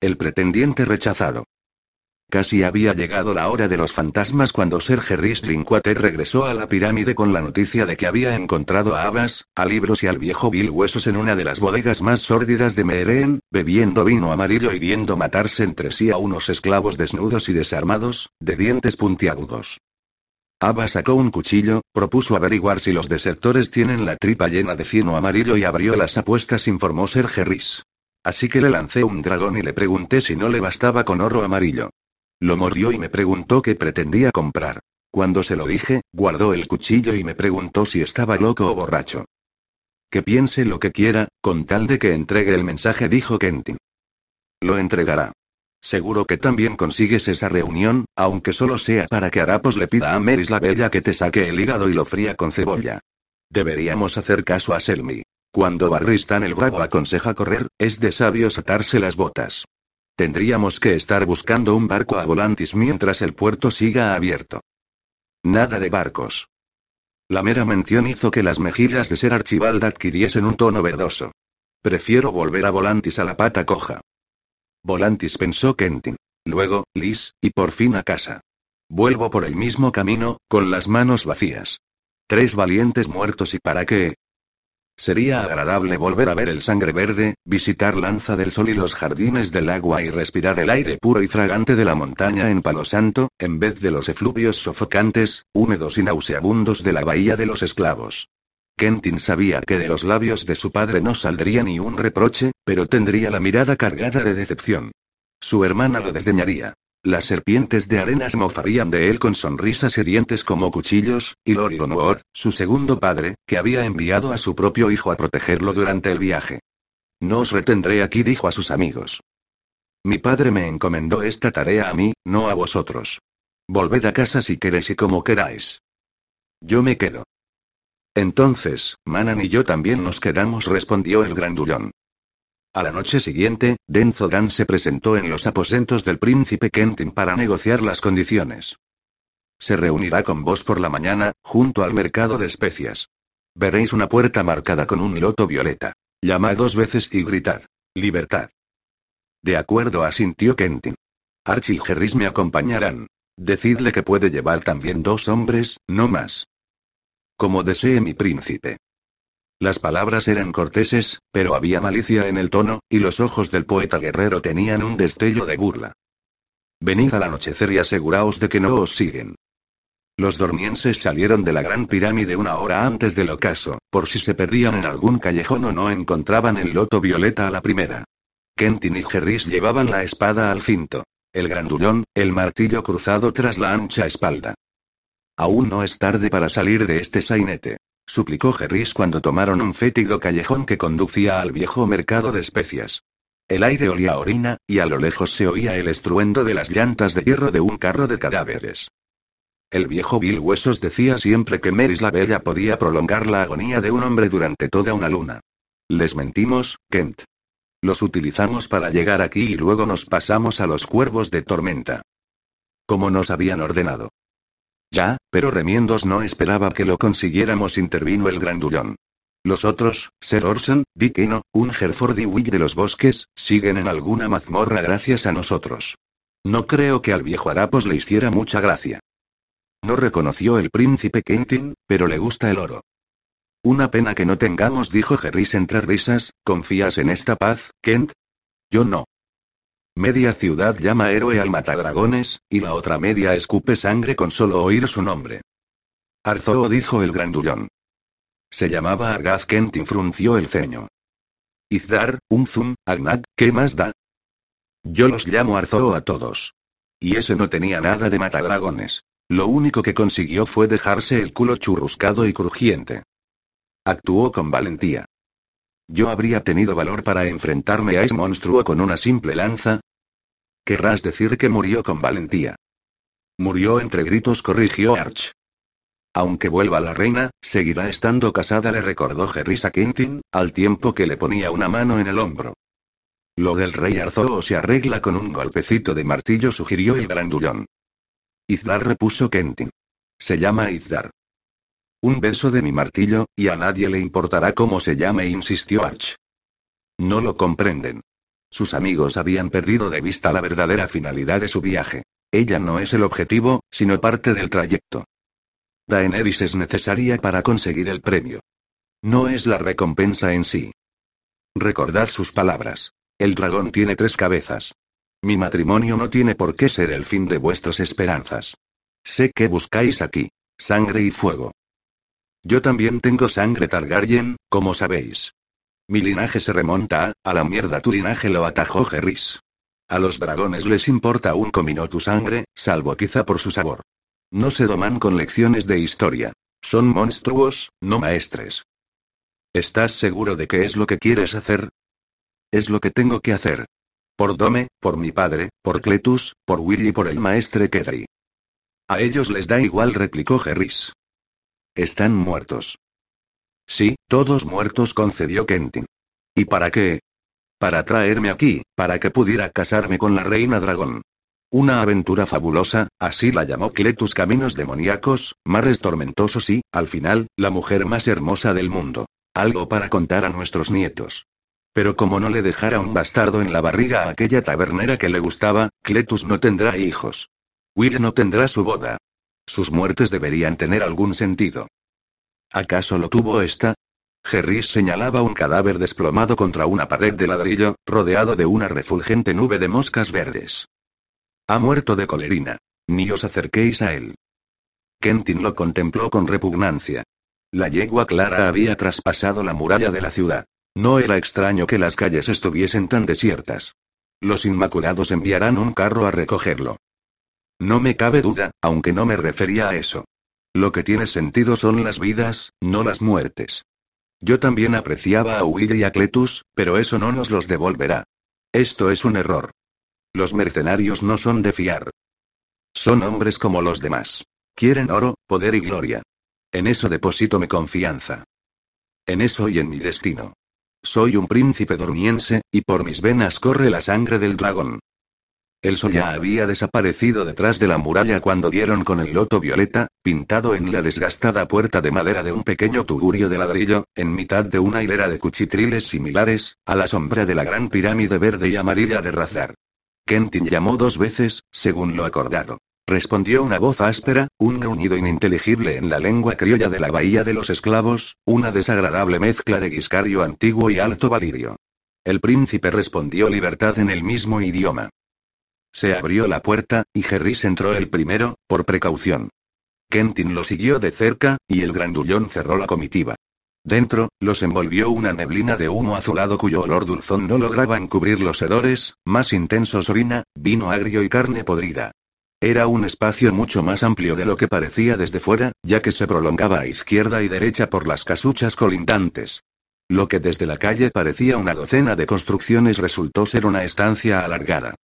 El pretendiente rechazado. Casi había llegado la hora de los fantasmas cuando Ser Harris Drinkwater regresó a la pirámide con la noticia de que había encontrado a Abbas, a libros y al viejo Bill Huesos en una de las bodegas más sórdidas de Meereen, bebiendo vino amarillo y viendo matarse entre sí a unos esclavos desnudos y desarmados, de dientes puntiagudos. Abbas sacó un cuchillo, propuso averiguar si los desertores tienen la tripa llena de fino amarillo y abrió las apuestas, informó Ser Harris. Así que le lancé un dragón y le pregunté si no le bastaba con oro amarillo. Lo mordió y me preguntó qué pretendía comprar. Cuando se lo dije, guardó el cuchillo y me preguntó si estaba loco o borracho. Que piense lo que quiera, con tal de que entregue el mensaje, dijo Kentin. Lo entregará. Seguro que también consigues esa reunión, aunque solo sea para que Arapos le pida a Meris la Bella que te saque el hígado y lo fría con cebolla. Deberíamos hacer caso a Selmy. Cuando Barristan el Bravo aconseja correr, es de sabios atarse las botas. Tendríamos que estar buscando un barco a Volantis mientras el puerto siga abierto. Nada de barcos. La mera mención hizo que las mejillas de ser Archibald adquiriesen un tono verdoso. Prefiero volver a Volantis a la pata coja. Volantis pensó Kentin. Luego, Liz, y por fin a casa. Vuelvo por el mismo camino, con las manos vacías. Tres valientes muertos y para qué, Sería agradable volver a ver el sangre verde, visitar Lanza del Sol y los jardines del agua y respirar el aire puro y fragante de la montaña en Palo Santo, en vez de los efluvios sofocantes, húmedos y nauseabundos de la Bahía de los Esclavos. Kentin sabía que de los labios de su padre no saldría ni un reproche, pero tendría la mirada cargada de decepción. Su hermana lo desdeñaría. Las serpientes de arenas mofarían de él con sonrisas hirientes como cuchillos, y Lori su segundo padre, que había enviado a su propio hijo a protegerlo durante el viaje. No os retendré aquí, dijo a sus amigos. Mi padre me encomendó esta tarea a mí, no a vosotros. Volved a casa si queréis y como queráis. Yo me quedo. Entonces, Manan y yo también nos quedamos, respondió el grandullón. A la noche siguiente, Denzodan se presentó en los aposentos del príncipe Kentin para negociar las condiciones. Se reunirá con vos por la mañana, junto al mercado de especias. Veréis una puerta marcada con un loto violeta. Llamad dos veces y gritad. Libertad. De acuerdo, asintió Kentin. Archie y Gerris me acompañarán. Decidle que puede llevar también dos hombres, no más. Como desee mi príncipe. Las palabras eran corteses, pero había malicia en el tono, y los ojos del poeta guerrero tenían un destello de burla. Venid al anochecer y aseguraos de que no os siguen. Los dormienses salieron de la gran pirámide una hora antes del ocaso, por si se perdían en algún callejón o no encontraban el loto violeta a la primera. Kentin y Jerris llevaban la espada al cinto. El grandullón, el martillo cruzado tras la ancha espalda. Aún no es tarde para salir de este sainete suplicó Jerris cuando tomaron un fétido callejón que conducía al viejo mercado de especias. El aire olía a orina, y a lo lejos se oía el estruendo de las llantas de hierro de un carro de cadáveres. El viejo Bill Huesos decía siempre que Meris la Bella podía prolongar la agonía de un hombre durante toda una luna. Les mentimos, Kent. Los utilizamos para llegar aquí y luego nos pasamos a los cuervos de tormenta. Como nos habían ordenado. Ya, pero remiendos no esperaba que lo consiguiéramos, intervino el grandullón. Los otros, Ser Orson, Dick Eno, un Hereford y Wick de los bosques, siguen en alguna mazmorra gracias a nosotros. No creo que al viejo Harapos le hiciera mucha gracia. No reconoció el príncipe Kentin, pero le gusta el oro. Una pena que no tengamos, dijo Jerris entre risas, ¿confías en esta paz, Kent? Yo no. Media ciudad llama héroe al matadragones, y la otra media escupe sangre con solo oír su nombre. Arzoo dijo el grandullón. Se llamaba Argaz Kentin frunció el ceño. Izdar, Umzum, Agnag, ¿qué más da? Yo los llamo Arzoo a todos. Y ese no tenía nada de matadragones. Lo único que consiguió fue dejarse el culo churruscado y crujiente. Actuó con valentía. ¿Yo habría tenido valor para enfrentarme a ese monstruo con una simple lanza? Querrás decir que murió con valentía. Murió entre gritos, corrigió Arch. Aunque vuelva la reina, seguirá estando casada, le recordó Jerrisa Quintin, al tiempo que le ponía una mano en el hombro. Lo del rey Arzoo se arregla con un golpecito de martillo, sugirió el grandullón. Izdar repuso Kentin. Se llama Izdar. Un beso de mi martillo, y a nadie le importará cómo se llame, insistió Arch. No lo comprenden. Sus amigos habían perdido de vista la verdadera finalidad de su viaje. Ella no es el objetivo, sino parte del trayecto. Daenerys es necesaria para conseguir el premio. No es la recompensa en sí. Recordad sus palabras. El dragón tiene tres cabezas. Mi matrimonio no tiene por qué ser el fin de vuestras esperanzas. Sé que buscáis aquí. Sangre y fuego. Yo también tengo sangre Targaryen, como sabéis. Mi linaje se remonta a, a la mierda tu linaje lo atajó Gerris. A los dragones les importa un comino tu sangre, salvo quizá por su sabor. No se doman con lecciones de historia. Son monstruos, no maestres. ¿Estás seguro de que es lo que quieres hacer? Es lo que tengo que hacer. Por Dome, por mi padre, por Cletus, por Willy y por el maestre Kedri. A ellos les da igual, replicó Gerris. Están muertos. Sí, todos muertos, concedió Kentin. ¿Y para qué? Para traerme aquí, para que pudiera casarme con la reina dragón. Una aventura fabulosa, así la llamó Cletus Caminos demoníacos, mares tormentosos y, al final, la mujer más hermosa del mundo. Algo para contar a nuestros nietos. Pero como no le dejara un bastardo en la barriga a aquella tabernera que le gustaba, Cletus no tendrá hijos. Will no tendrá su boda. Sus muertes deberían tener algún sentido. ¿Acaso lo tuvo esta? Gerris señalaba un cadáver desplomado contra una pared de ladrillo, rodeado de una refulgente nube de moscas verdes. Ha muerto de colerina. Ni os acerquéis a él. Kentin lo contempló con repugnancia. La yegua clara había traspasado la muralla de la ciudad. No era extraño que las calles estuviesen tan desiertas. Los Inmaculados enviarán un carro a recogerlo. No me cabe duda, aunque no me refería a eso. Lo que tiene sentido son las vidas, no las muertes. Yo también apreciaba a Will y a Cletus, pero eso no nos los devolverá. Esto es un error. Los mercenarios no son de fiar. Son hombres como los demás. Quieren oro, poder y gloria. En eso deposito mi confianza. En eso y en mi destino. Soy un príncipe dormiense, y por mis venas corre la sangre del dragón. El sol ya había desaparecido detrás de la muralla cuando dieron con el loto violeta, pintado en la desgastada puerta de madera de un pequeño tugurio de ladrillo, en mitad de una hilera de cuchitriles similares, a la sombra de la gran pirámide verde y amarilla de Razar. Kentin llamó dos veces, según lo acordado. Respondió una voz áspera, un gruñido ininteligible en la lengua criolla de la Bahía de los Esclavos, una desagradable mezcla de guiscario antiguo y alto valirio. El príncipe respondió libertad en el mismo idioma. Se abrió la puerta, y Gerris entró el primero, por precaución. Kentin lo siguió de cerca, y el grandullón cerró la comitiva. Dentro, los envolvió una neblina de humo azulado cuyo olor dulzón no lograba encubrir los hedores, más intensos orina, vino agrio y carne podrida. Era un espacio mucho más amplio de lo que parecía desde fuera, ya que se prolongaba a izquierda y derecha por las casuchas colindantes. Lo que desde la calle parecía una docena de construcciones resultó ser una estancia alargada.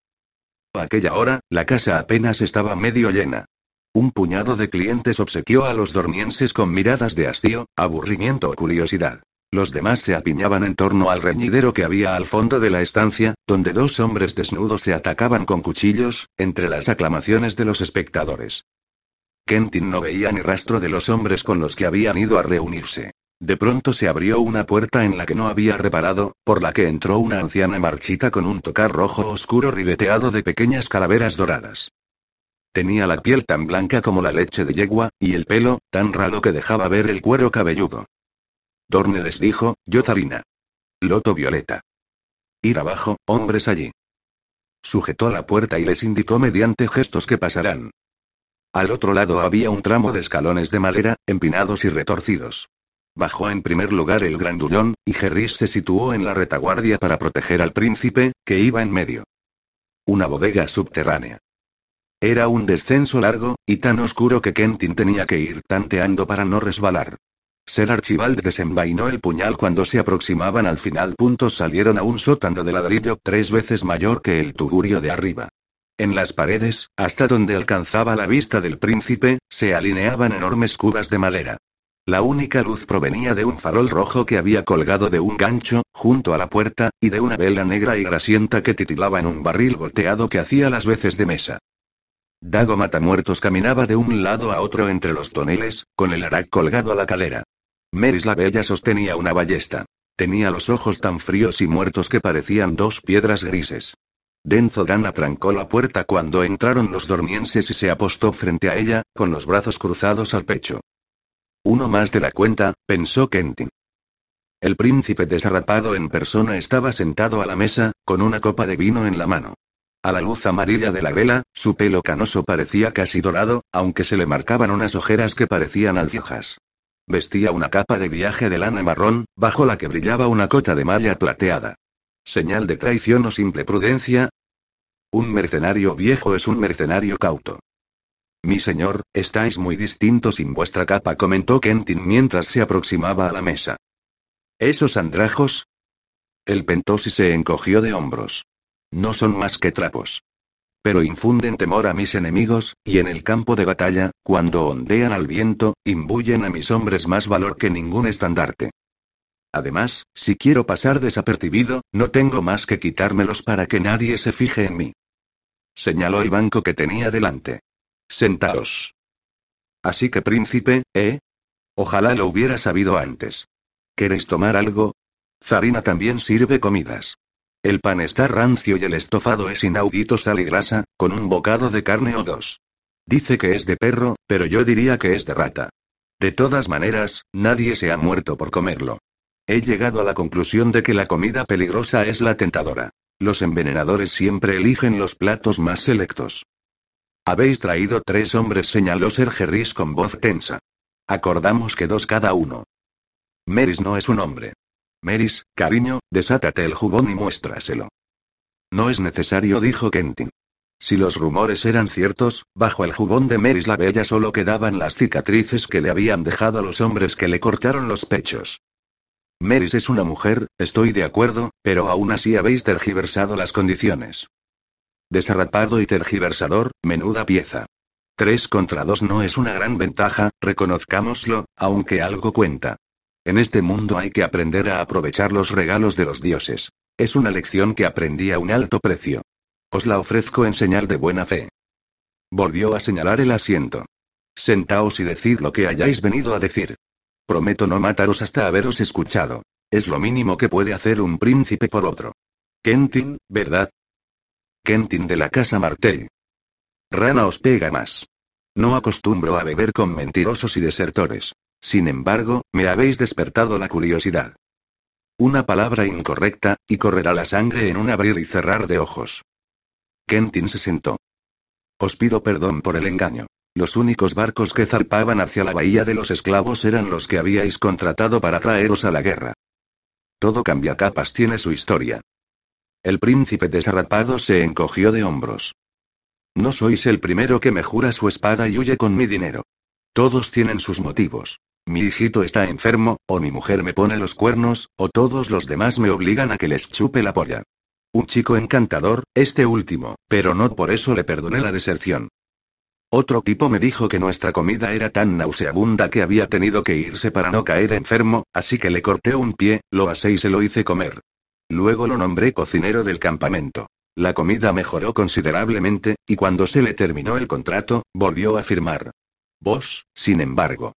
A aquella hora, la casa apenas estaba medio llena. Un puñado de clientes obsequió a los dormienses con miradas de hastío, aburrimiento o curiosidad. Los demás se apiñaban en torno al reñidero que había al fondo de la estancia, donde dos hombres desnudos se atacaban con cuchillos, entre las aclamaciones de los espectadores. Kentin no veía ni rastro de los hombres con los que habían ido a reunirse. De pronto se abrió una puerta en la que no había reparado, por la que entró una anciana marchita con un tocar rojo oscuro ribeteado de pequeñas calaveras doradas. Tenía la piel tan blanca como la leche de yegua, y el pelo, tan ralo que dejaba ver el cuero cabelludo. Dorne les dijo, yo Zarina. Loto Violeta. Ir abajo, hombres allí. Sujetó la puerta y les indicó mediante gestos que pasarán. Al otro lado había un tramo de escalones de madera, empinados y retorcidos. Bajó en primer lugar el grandullón, y Gerris se situó en la retaguardia para proteger al príncipe, que iba en medio. Una bodega subterránea. Era un descenso largo, y tan oscuro que Kentin tenía que ir tanteando para no resbalar. Ser Archibald desenvainó el puñal cuando se aproximaban al final. Puntos salieron a un sótano de ladrillo tres veces mayor que el tugurio de arriba. En las paredes, hasta donde alcanzaba la vista del príncipe, se alineaban enormes cubas de madera. La única luz provenía de un farol rojo que había colgado de un gancho, junto a la puerta, y de una vela negra y grasienta que titilaba en un barril volteado que hacía las veces de mesa. Dago Matamuertos caminaba de un lado a otro entre los toneles, con el arac colgado a la cadera. Meris la Bella sostenía una ballesta. Tenía los ojos tan fríos y muertos que parecían dos piedras grises. Denzo Dan atrancó la puerta cuando entraron los dormienses y se apostó frente a ella, con los brazos cruzados al pecho. Uno más de la cuenta, pensó Kentin. El príncipe desarrapado en persona estaba sentado a la mesa, con una copa de vino en la mano. A la luz amarilla de la vela, su pelo canoso parecía casi dorado, aunque se le marcaban unas ojeras que parecían alfiojas. Vestía una capa de viaje de lana marrón, bajo la que brillaba una cota de malla plateada. ¿Señal de traición o simple prudencia? Un mercenario viejo es un mercenario cauto. Mi señor, estáis muy distintos sin vuestra capa, comentó Kentin mientras se aproximaba a la mesa. ¿Esos andrajos? El pentosi se encogió de hombros. No son más que trapos. Pero infunden temor a mis enemigos, y en el campo de batalla, cuando ondean al viento, imbuyen a mis hombres más valor que ningún estandarte. Además, si quiero pasar desapercibido, no tengo más que quitármelos para que nadie se fije en mí. Señaló el banco que tenía delante. Sentaos. Así que príncipe, ¿eh? Ojalá lo hubiera sabido antes. ¿Queréis tomar algo? Zarina también sirve comidas. El pan está rancio y el estofado es inaudito sal y grasa, con un bocado de carne o dos. Dice que es de perro, pero yo diría que es de rata. De todas maneras, nadie se ha muerto por comerlo. He llegado a la conclusión de que la comida peligrosa es la tentadora. Los envenenadores siempre eligen los platos más selectos. Habéis traído tres hombres, señaló Ser Gerris con voz tensa. Acordamos que dos cada uno. Meris no es un hombre. Meris, cariño, desátate el jubón y muéstraselo. No es necesario, dijo Kentin. Si los rumores eran ciertos, bajo el jubón de Meris la Bella solo quedaban las cicatrices que le habían dejado los hombres que le cortaron los pechos. Meris es una mujer, estoy de acuerdo, pero aún así habéis tergiversado las condiciones. Desarrapado y tergiversador, menuda pieza. Tres contra dos no es una gran ventaja, reconozcámoslo, aunque algo cuenta. En este mundo hay que aprender a aprovechar los regalos de los dioses. Es una lección que aprendí a un alto precio. Os la ofrezco en señal de buena fe. Volvió a señalar el asiento. Sentaos y decid lo que hayáis venido a decir. Prometo no mataros hasta haberos escuchado. Es lo mínimo que puede hacer un príncipe por otro. Kentin, ¿verdad? Kentin de la casa Martel. Rana os pega más. No acostumbro a beber con mentirosos y desertores. Sin embargo, me habéis despertado la curiosidad. Una palabra incorrecta, y correrá la sangre en un abrir y cerrar de ojos. Kentin se sentó. Os pido perdón por el engaño. Los únicos barcos que zarpaban hacia la bahía de los esclavos eran los que habíais contratado para traeros a la guerra. Todo cambia capas tiene su historia. El príncipe desarrapado se encogió de hombros. No sois el primero que me jura su espada y huye con mi dinero. Todos tienen sus motivos. Mi hijito está enfermo, o mi mujer me pone los cuernos, o todos los demás me obligan a que les chupe la polla. Un chico encantador, este último, pero no por eso le perdoné la deserción. Otro tipo me dijo que nuestra comida era tan nauseabunda que había tenido que irse para no caer enfermo, así que le corté un pie, lo asé y se lo hice comer. Luego lo nombré cocinero del campamento. La comida mejoró considerablemente, y cuando se le terminó el contrato, volvió a firmar. Vos, sin embargo,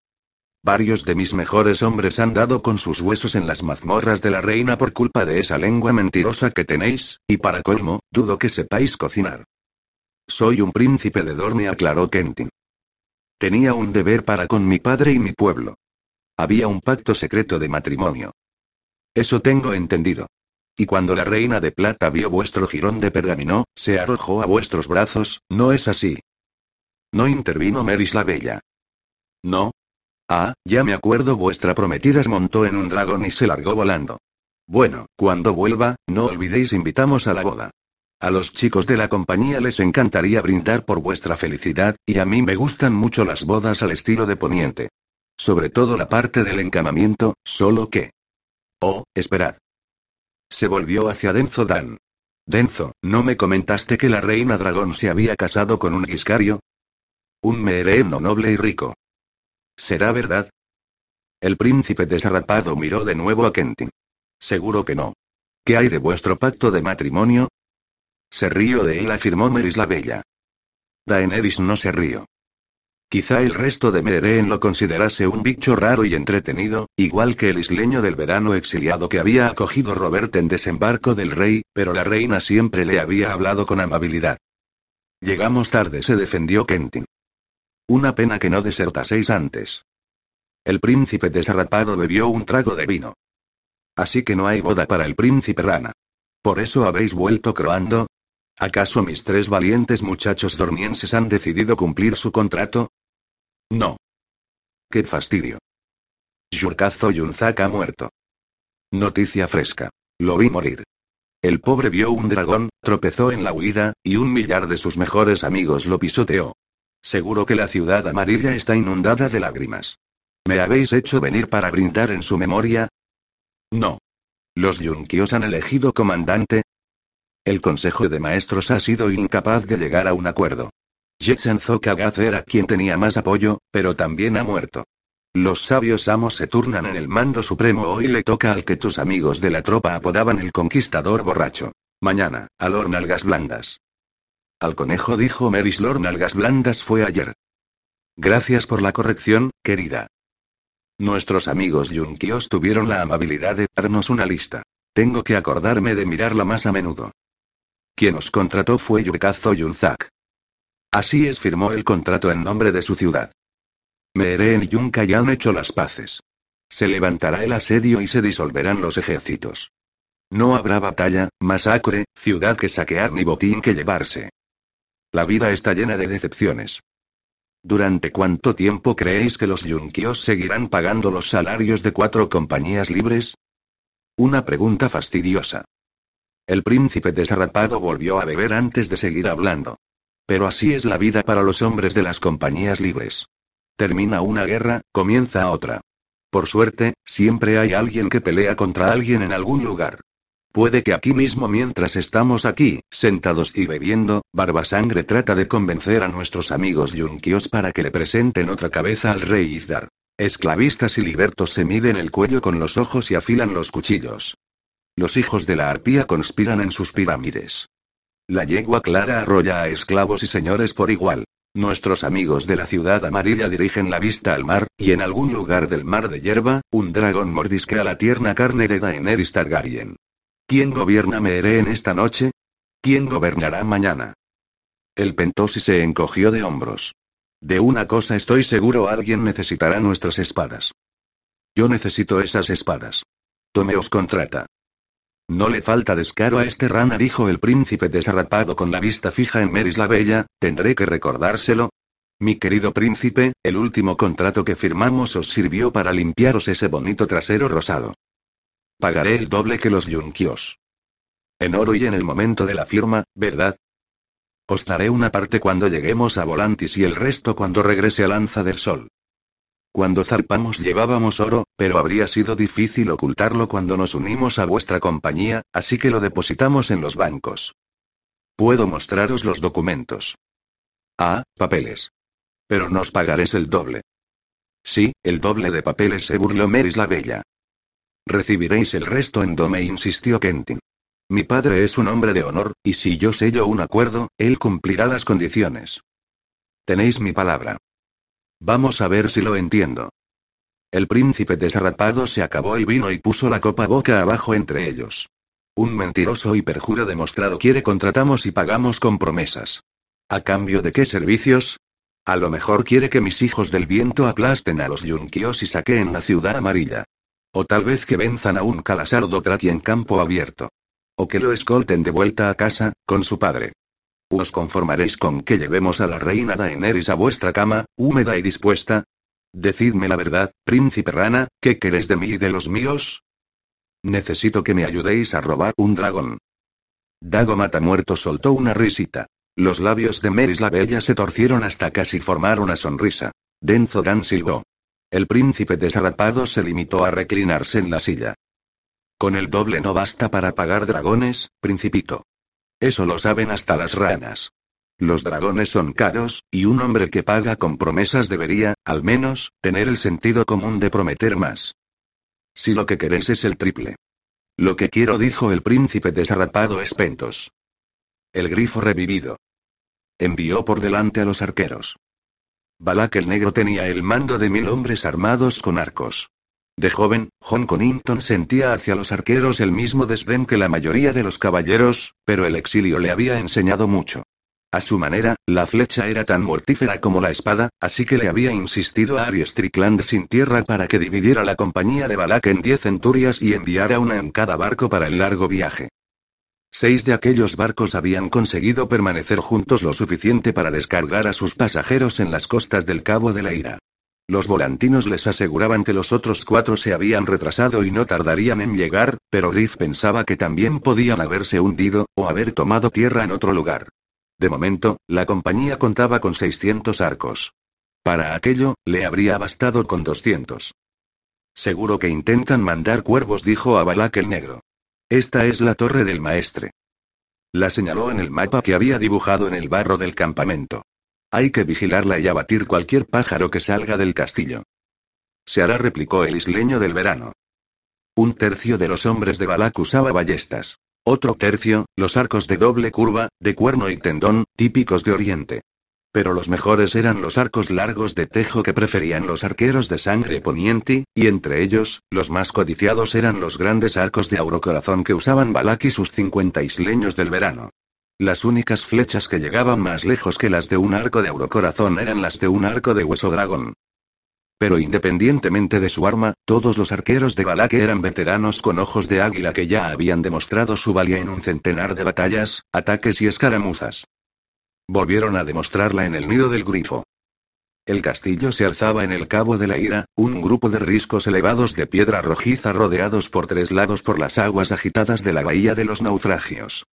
Varios de mis mejores hombres han dado con sus huesos en las mazmorras de la reina por culpa de esa lengua mentirosa que tenéis, y para colmo, dudo que sepáis cocinar. Soy un príncipe de Dorne, aclaró Kentin. Tenía un deber para con mi padre y mi pueblo. Había un pacto secreto de matrimonio. Eso tengo entendido. Y cuando la reina de plata vio vuestro jirón de pergamino, se arrojó a vuestros brazos, ¿no es así? No intervino Meris la Bella. No, Ah, ya me acuerdo, vuestra prometida se montó en un dragón y se largó volando. Bueno, cuando vuelva, no olvidéis invitamos a la boda. A los chicos de la compañía les encantaría brindar por vuestra felicidad, y a mí me gustan mucho las bodas al estilo de Poniente. Sobre todo la parte del encamamiento, solo que... Oh, esperad. Se volvió hacia Denzo Dan. Denzo, ¿no me comentaste que la reina dragón se había casado con un giscario? Un meereno noble y rico. ¿Será verdad? El príncipe desarrapado miró de nuevo a Kentin. Seguro que no. ¿Qué hay de vuestro pacto de matrimonio? Se río de él, afirmó Meris la Bella. Daenerys no se río. Quizá el resto de Meeren lo considerase un bicho raro y entretenido, igual que el isleño del verano exiliado que había acogido Robert en desembarco del rey, pero la reina siempre le había hablado con amabilidad. Llegamos tarde, se defendió Kentin. Una pena que no desertaseis antes. El príncipe desarrapado bebió un trago de vino. Así que no hay boda para el príncipe rana. ¿Por eso habéis vuelto croando? ¿Acaso mis tres valientes muchachos dormienses han decidido cumplir su contrato? No. ¡Qué fastidio! Yurkazo Yunzak ha muerto. Noticia fresca. Lo vi morir. El pobre vio un dragón, tropezó en la huida, y un millar de sus mejores amigos lo pisoteó. Seguro que la ciudad amarilla está inundada de lágrimas. ¿Me habéis hecho venir para brindar en su memoria? No. ¿Los Yunkios han elegido comandante? El Consejo de Maestros ha sido incapaz de llegar a un acuerdo. Jetsen Zokagaz era quien tenía más apoyo, pero también ha muerto. Los sabios amos se turnan en el mando supremo. Hoy le toca al que tus amigos de la tropa apodaban el conquistador borracho. Mañana, a Lord Nalgas Blandas. Al conejo dijo Meris Lord Nalgas Blandas fue ayer. Gracias por la corrección, querida. Nuestros amigos Yunkios tuvieron la amabilidad de darnos una lista. Tengo que acordarme de mirarla más a menudo. Quien os contrató fue Yurkazo Yunzak. Así es, firmó el contrato en nombre de su ciudad. Meeren y Yunka ya han hecho las paces. Se levantará el asedio y se disolverán los ejércitos. No habrá batalla, masacre, ciudad que saquear ni botín que llevarse. La vida está llena de decepciones. ¿Durante cuánto tiempo creéis que los yunkios seguirán pagando los salarios de cuatro compañías libres? Una pregunta fastidiosa. El príncipe desarrapado volvió a beber antes de seguir hablando. Pero así es la vida para los hombres de las compañías libres. Termina una guerra, comienza otra. Por suerte, siempre hay alguien que pelea contra alguien en algún lugar. Puede que aquí mismo mientras estamos aquí, sentados y bebiendo, Barbasangre trata de convencer a nuestros amigos yunkios para que le presenten otra cabeza al rey Izdar. Esclavistas y libertos se miden el cuello con los ojos y afilan los cuchillos. Los hijos de la arpía conspiran en sus pirámides. La yegua clara arrolla a esclavos y señores por igual. Nuestros amigos de la ciudad amarilla dirigen la vista al mar, y en algún lugar del mar de hierba, un dragón mordisquea la tierna carne de Daenerys Targaryen. ¿Quién gobierna en esta noche? ¿Quién gobernará mañana? El pentosi se encogió de hombros. De una cosa estoy seguro, alguien necesitará nuestras espadas. Yo necesito esas espadas. Tomeos contrata. No le falta descaro a este rana, dijo el príncipe desarrapado con la vista fija en Meris la Bella, tendré que recordárselo. Mi querido príncipe, el último contrato que firmamos os sirvió para limpiaros ese bonito trasero rosado. Pagaré el doble que los yunkios. En oro y en el momento de la firma, ¿verdad? Os daré una parte cuando lleguemos a Volantis y el resto cuando regrese a Lanza del Sol. Cuando zarpamos llevábamos oro, pero habría sido difícil ocultarlo cuando nos unimos a vuestra compañía, así que lo depositamos en los bancos. Puedo mostraros los documentos. Ah, papeles. Pero nos pagaréis el doble. Sí, el doble de papeles se burló Meris la Bella. Recibiréis el resto en Dome, insistió Kentin. Mi padre es un hombre de honor, y si yo sello un acuerdo, él cumplirá las condiciones. Tenéis mi palabra. Vamos a ver si lo entiendo. El príncipe desarrapado se acabó el vino y puso la copa boca abajo entre ellos. Un mentiroso y perjuro demostrado quiere contratamos y pagamos con promesas. ¿A cambio de qué servicios? A lo mejor quiere que mis hijos del viento aplasten a los yunkios y saqueen la ciudad amarilla. O tal vez que venzan a un calasardo trati en campo abierto. O que lo escolten de vuelta a casa, con su padre. ¿Os conformaréis con que llevemos a la reina Daenerys a vuestra cama, húmeda y dispuesta? Decidme la verdad, príncipe rana, ¿qué queréis de mí y de los míos? Necesito que me ayudéis a robar un dragón. Dago Matamuerto soltó una risita. Los labios de Meris la Bella se torcieron hasta casi formar una sonrisa. Denzo Dan silbó. El príncipe desarrapado se limitó a reclinarse en la silla. Con el doble no basta para pagar dragones, principito. Eso lo saben hasta las ranas. Los dragones son caros, y un hombre que paga con promesas debería, al menos, tener el sentido común de prometer más. Si lo que queréis es el triple. Lo que quiero, dijo el príncipe desarrapado espentos. El grifo revivido. Envió por delante a los arqueros. Balak el Negro tenía el mando de mil hombres armados con arcos. De joven, John Connington sentía hacia los arqueros el mismo desdén que la mayoría de los caballeros, pero el exilio le había enseñado mucho. A su manera, la flecha era tan mortífera como la espada, así que le había insistido a Ari Strickland sin tierra para que dividiera la compañía de Balak en diez centurias y enviara una en cada barco para el largo viaje. Seis de aquellos barcos habían conseguido permanecer juntos lo suficiente para descargar a sus pasajeros en las costas del Cabo de la Ira. Los volantinos les aseguraban que los otros cuatro se habían retrasado y no tardarían en llegar, pero Griff pensaba que también podían haberse hundido, o haber tomado tierra en otro lugar. De momento, la compañía contaba con 600 arcos. Para aquello, le habría bastado con 200. Seguro que intentan mandar cuervos, dijo a Balak el negro. Esta es la torre del maestre. La señaló en el mapa que había dibujado en el barro del campamento. Hay que vigilarla y abatir cualquier pájaro que salga del castillo. Se hará, replicó el isleño del verano. Un tercio de los hombres de Balak usaba ballestas. Otro tercio, los arcos de doble curva, de cuerno y tendón, típicos de Oriente. Pero los mejores eran los arcos largos de tejo que preferían los arqueros de sangre poniente, y entre ellos, los más codiciados eran los grandes arcos de aurocorazón que usaban Balak y sus cincuenta isleños del verano. Las únicas flechas que llegaban más lejos que las de un arco de aurocorazón eran las de un arco de hueso dragón. Pero independientemente de su arma, todos los arqueros de Balak eran veteranos con ojos de águila que ya habían demostrado su valía en un centenar de batallas, ataques y escaramuzas. Volvieron a demostrarla en el nido del grifo. El castillo se alzaba en el cabo de la ira, un grupo de riscos elevados de piedra rojiza rodeados por tres lados por las aguas agitadas de la bahía de los naufragios.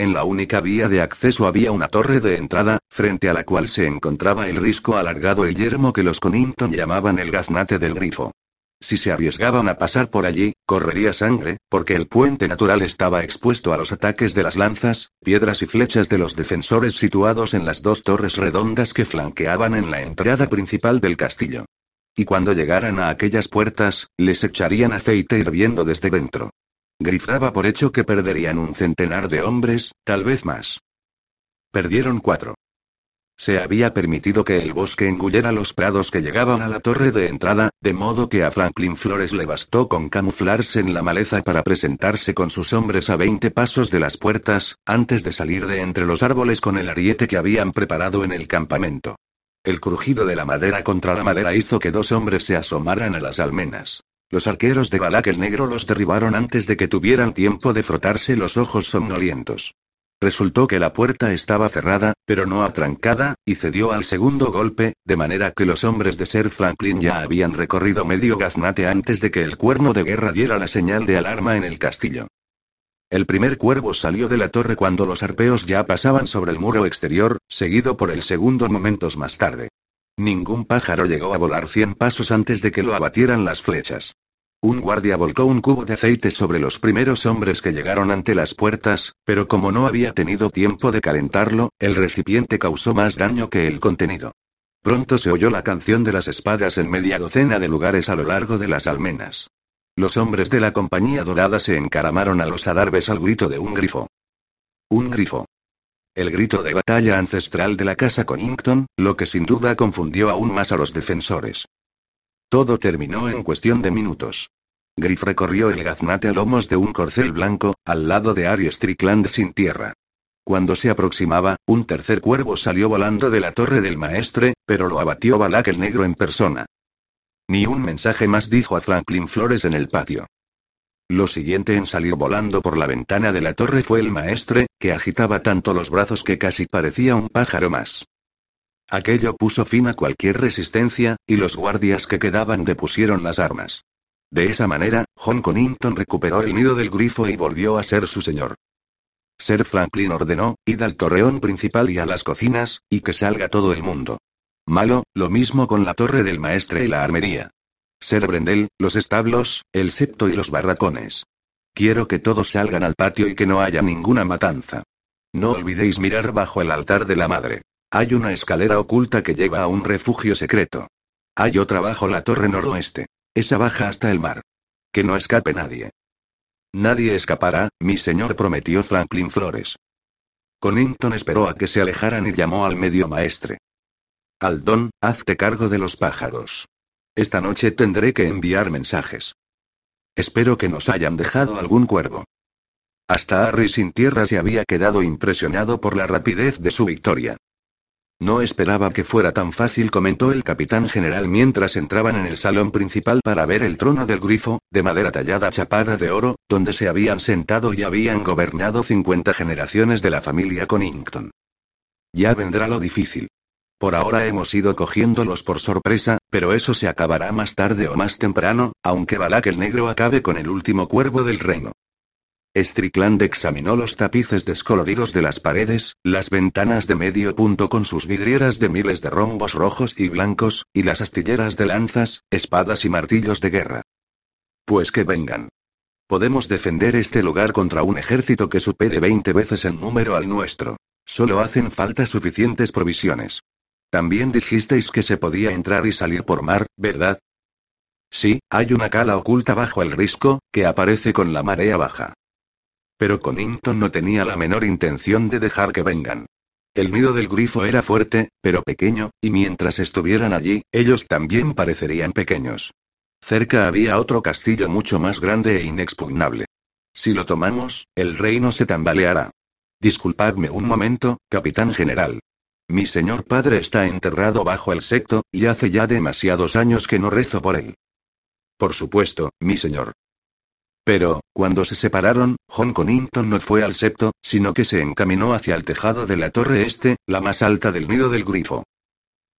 En la única vía de acceso había una torre de entrada, frente a la cual se encontraba el risco alargado y yermo que los Conington llamaban el gaznate del grifo. Si se arriesgaban a pasar por allí, correría sangre, porque el puente natural estaba expuesto a los ataques de las lanzas, piedras y flechas de los defensores situados en las dos torres redondas que flanqueaban en la entrada principal del castillo. Y cuando llegaran a aquellas puertas, les echarían aceite hirviendo desde dentro. Grifaba por hecho que perderían un centenar de hombres, tal vez más. Perdieron cuatro. Se había permitido que el bosque engullera los prados que llegaban a la torre de entrada, de modo que a Franklin Flores le bastó con camuflarse en la maleza para presentarse con sus hombres a veinte pasos de las puertas, antes de salir de entre los árboles con el ariete que habían preparado en el campamento. El crujido de la madera contra la madera hizo que dos hombres se asomaran a las almenas. Los arqueros de Balak el Negro los derribaron antes de que tuvieran tiempo de frotarse los ojos somnolientos. Resultó que la puerta estaba cerrada, pero no atrancada, y cedió al segundo golpe, de manera que los hombres de Sir Franklin ya habían recorrido medio gaznate antes de que el cuerno de guerra diera la señal de alarma en el castillo. El primer cuervo salió de la torre cuando los arpeos ya pasaban sobre el muro exterior, seguido por el segundo momentos más tarde. Ningún pájaro llegó a volar cien pasos antes de que lo abatieran las flechas. Un guardia volcó un cubo de aceite sobre los primeros hombres que llegaron ante las puertas, pero como no había tenido tiempo de calentarlo, el recipiente causó más daño que el contenido. Pronto se oyó la canción de las espadas en media docena de lugares a lo largo de las almenas. Los hombres de la Compañía Dorada se encaramaron a los adarves al grito de un grifo. Un grifo. El grito de batalla ancestral de la casa Connington, lo que sin duda confundió aún más a los defensores. Todo terminó en cuestión de minutos. Griff recorrió el gaznate a lomos de un corcel blanco, al lado de Ari Strickland sin tierra. Cuando se aproximaba, un tercer cuervo salió volando de la torre del maestre, pero lo abatió Balak el negro en persona. Ni un mensaje más dijo a Franklin Flores en el patio. Lo siguiente en salir volando por la ventana de la torre fue el maestre, que agitaba tanto los brazos que casi parecía un pájaro más. Aquello puso fin a cualquier resistencia, y los guardias que quedaban depusieron las armas. De esa manera, John Connington recuperó el nido del grifo y volvió a ser su señor. Sir Franklin ordenó, id al torreón principal y a las cocinas, y que salga todo el mundo. Malo, lo mismo con la torre del maestre y la armería. Ser Brendel, los establos, el septo y los barracones. Quiero que todos salgan al patio y que no haya ninguna matanza. No olvidéis mirar bajo el altar de la madre. Hay una escalera oculta que lleva a un refugio secreto. Hay otra bajo la torre noroeste. Esa baja hasta el mar. Que no escape nadie. Nadie escapará, mi señor prometió Franklin Flores. Conington esperó a que se alejaran y llamó al medio maestre. Aldón, hazte cargo de los pájaros. Esta noche tendré que enviar mensajes. Espero que nos hayan dejado algún cuervo. Hasta Harry sin tierra se había quedado impresionado por la rapidez de su victoria. No esperaba que fuera tan fácil, comentó el capitán general mientras entraban en el salón principal para ver el trono del grifo, de madera tallada chapada de oro, donde se habían sentado y habían gobernado 50 generaciones de la familia Connington. Ya vendrá lo difícil. Por ahora hemos ido cogiéndolos por sorpresa, pero eso se acabará más tarde o más temprano, aunque Balak el Negro acabe con el último cuervo del reino. Strickland examinó los tapices descoloridos de las paredes, las ventanas de medio punto con sus vidrieras de miles de rombos rojos y blancos, y las astilleras de lanzas, espadas y martillos de guerra. Pues que vengan. Podemos defender este lugar contra un ejército que supere 20 veces en número al nuestro. Solo hacen falta suficientes provisiones. También dijisteis que se podía entrar y salir por mar, ¿verdad? Sí, hay una cala oculta bajo el risco, que aparece con la marea baja. Pero Conington no tenía la menor intención de dejar que vengan. El nido del grifo era fuerte, pero pequeño, y mientras estuvieran allí, ellos también parecerían pequeños. Cerca había otro castillo mucho más grande e inexpugnable. Si lo tomamos, el reino se tambaleará. Disculpadme un momento, capitán general. Mi señor padre está enterrado bajo el secto, y hace ya demasiados años que no rezo por él. Por supuesto, mi señor. Pero, cuando se separaron, John Connington no fue al septo, sino que se encaminó hacia el tejado de la torre este, la más alta del nido del grifo.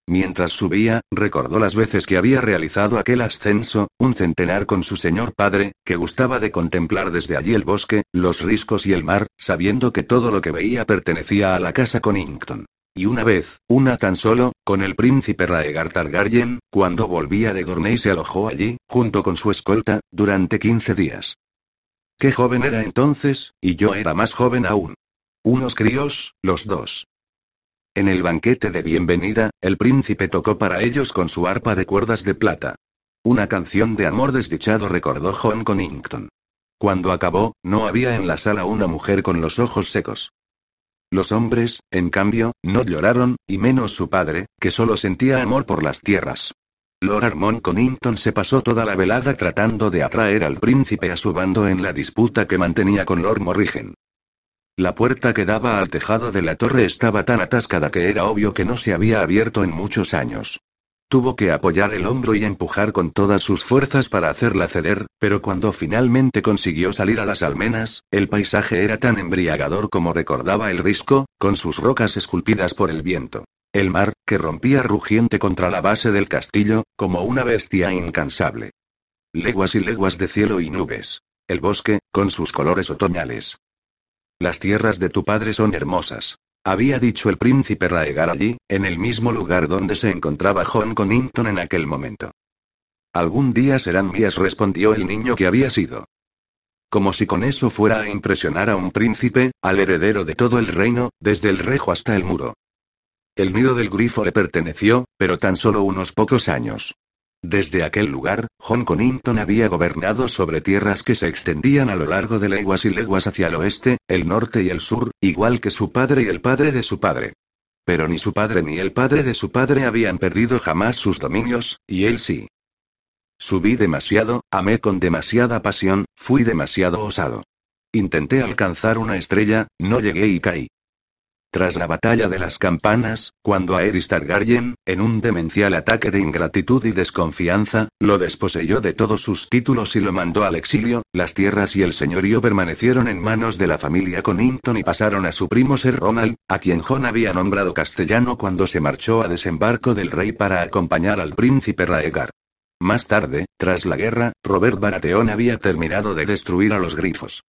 Mientras subía, recordó las veces que había realizado aquel ascenso, un centenar con su señor padre, que gustaba de contemplar desde allí el bosque, los riscos y el mar, sabiendo que todo lo que veía pertenecía a la casa Connington. Y una vez, una tan solo, con el príncipe Raegar Targaryen, cuando volvía de Dorney se alojó allí, junto con su escolta, durante 15 días. Qué joven era entonces, y yo era más joven aún. Unos críos, los dos. En el banquete de bienvenida, el príncipe tocó para ellos con su arpa de cuerdas de plata. Una canción de amor desdichado recordó John Connington. Cuando acabó, no había en la sala una mujer con los ojos secos. Los hombres, en cambio, no lloraron, y menos su padre, que solo sentía amor por las tierras. Lord Armond Connington se pasó toda la velada tratando de atraer al príncipe a su bando en la disputa que mantenía con Lord Morrigen. La puerta que daba al tejado de la torre estaba tan atascada que era obvio que no se había abierto en muchos años. Tuvo que apoyar el hombro y empujar con todas sus fuerzas para hacerla ceder, pero cuando finalmente consiguió salir a las almenas, el paisaje era tan embriagador como recordaba el risco, con sus rocas esculpidas por el viento. El mar, que rompía rugiente contra la base del castillo, como una bestia incansable. Leguas y leguas de cielo y nubes. El bosque, con sus colores otoñales. Las tierras de tu padre son hermosas. Había dicho el príncipe Raegar allí, en el mismo lugar donde se encontraba John Connington en aquel momento. Algún día serán mías, respondió el niño que había sido. Como si con eso fuera a impresionar a un príncipe, al heredero de todo el reino, desde el rejo hasta el muro. El nido del grifo le perteneció, pero tan solo unos pocos años. Desde aquel lugar, John Connington había gobernado sobre tierras que se extendían a lo largo de leguas y leguas hacia el oeste, el norte y el sur, igual que su padre y el padre de su padre. Pero ni su padre ni el padre de su padre habían perdido jamás sus dominios, y él sí. Subí demasiado, amé con demasiada pasión, fui demasiado osado. Intenté alcanzar una estrella, no llegué y caí. Tras la batalla de las campanas, cuando Aerys Targaryen, en un demencial ataque de ingratitud y desconfianza, lo desposeyó de todos sus títulos y lo mandó al exilio, las tierras y el señorío permanecieron en manos de la familia Connington y pasaron a su primo Sir Ronald, a quien John había nombrado castellano cuando se marchó a desembarco del rey para acompañar al príncipe Raegar. Más tarde, tras la guerra, Robert Baratheon había terminado de destruir a los grifos.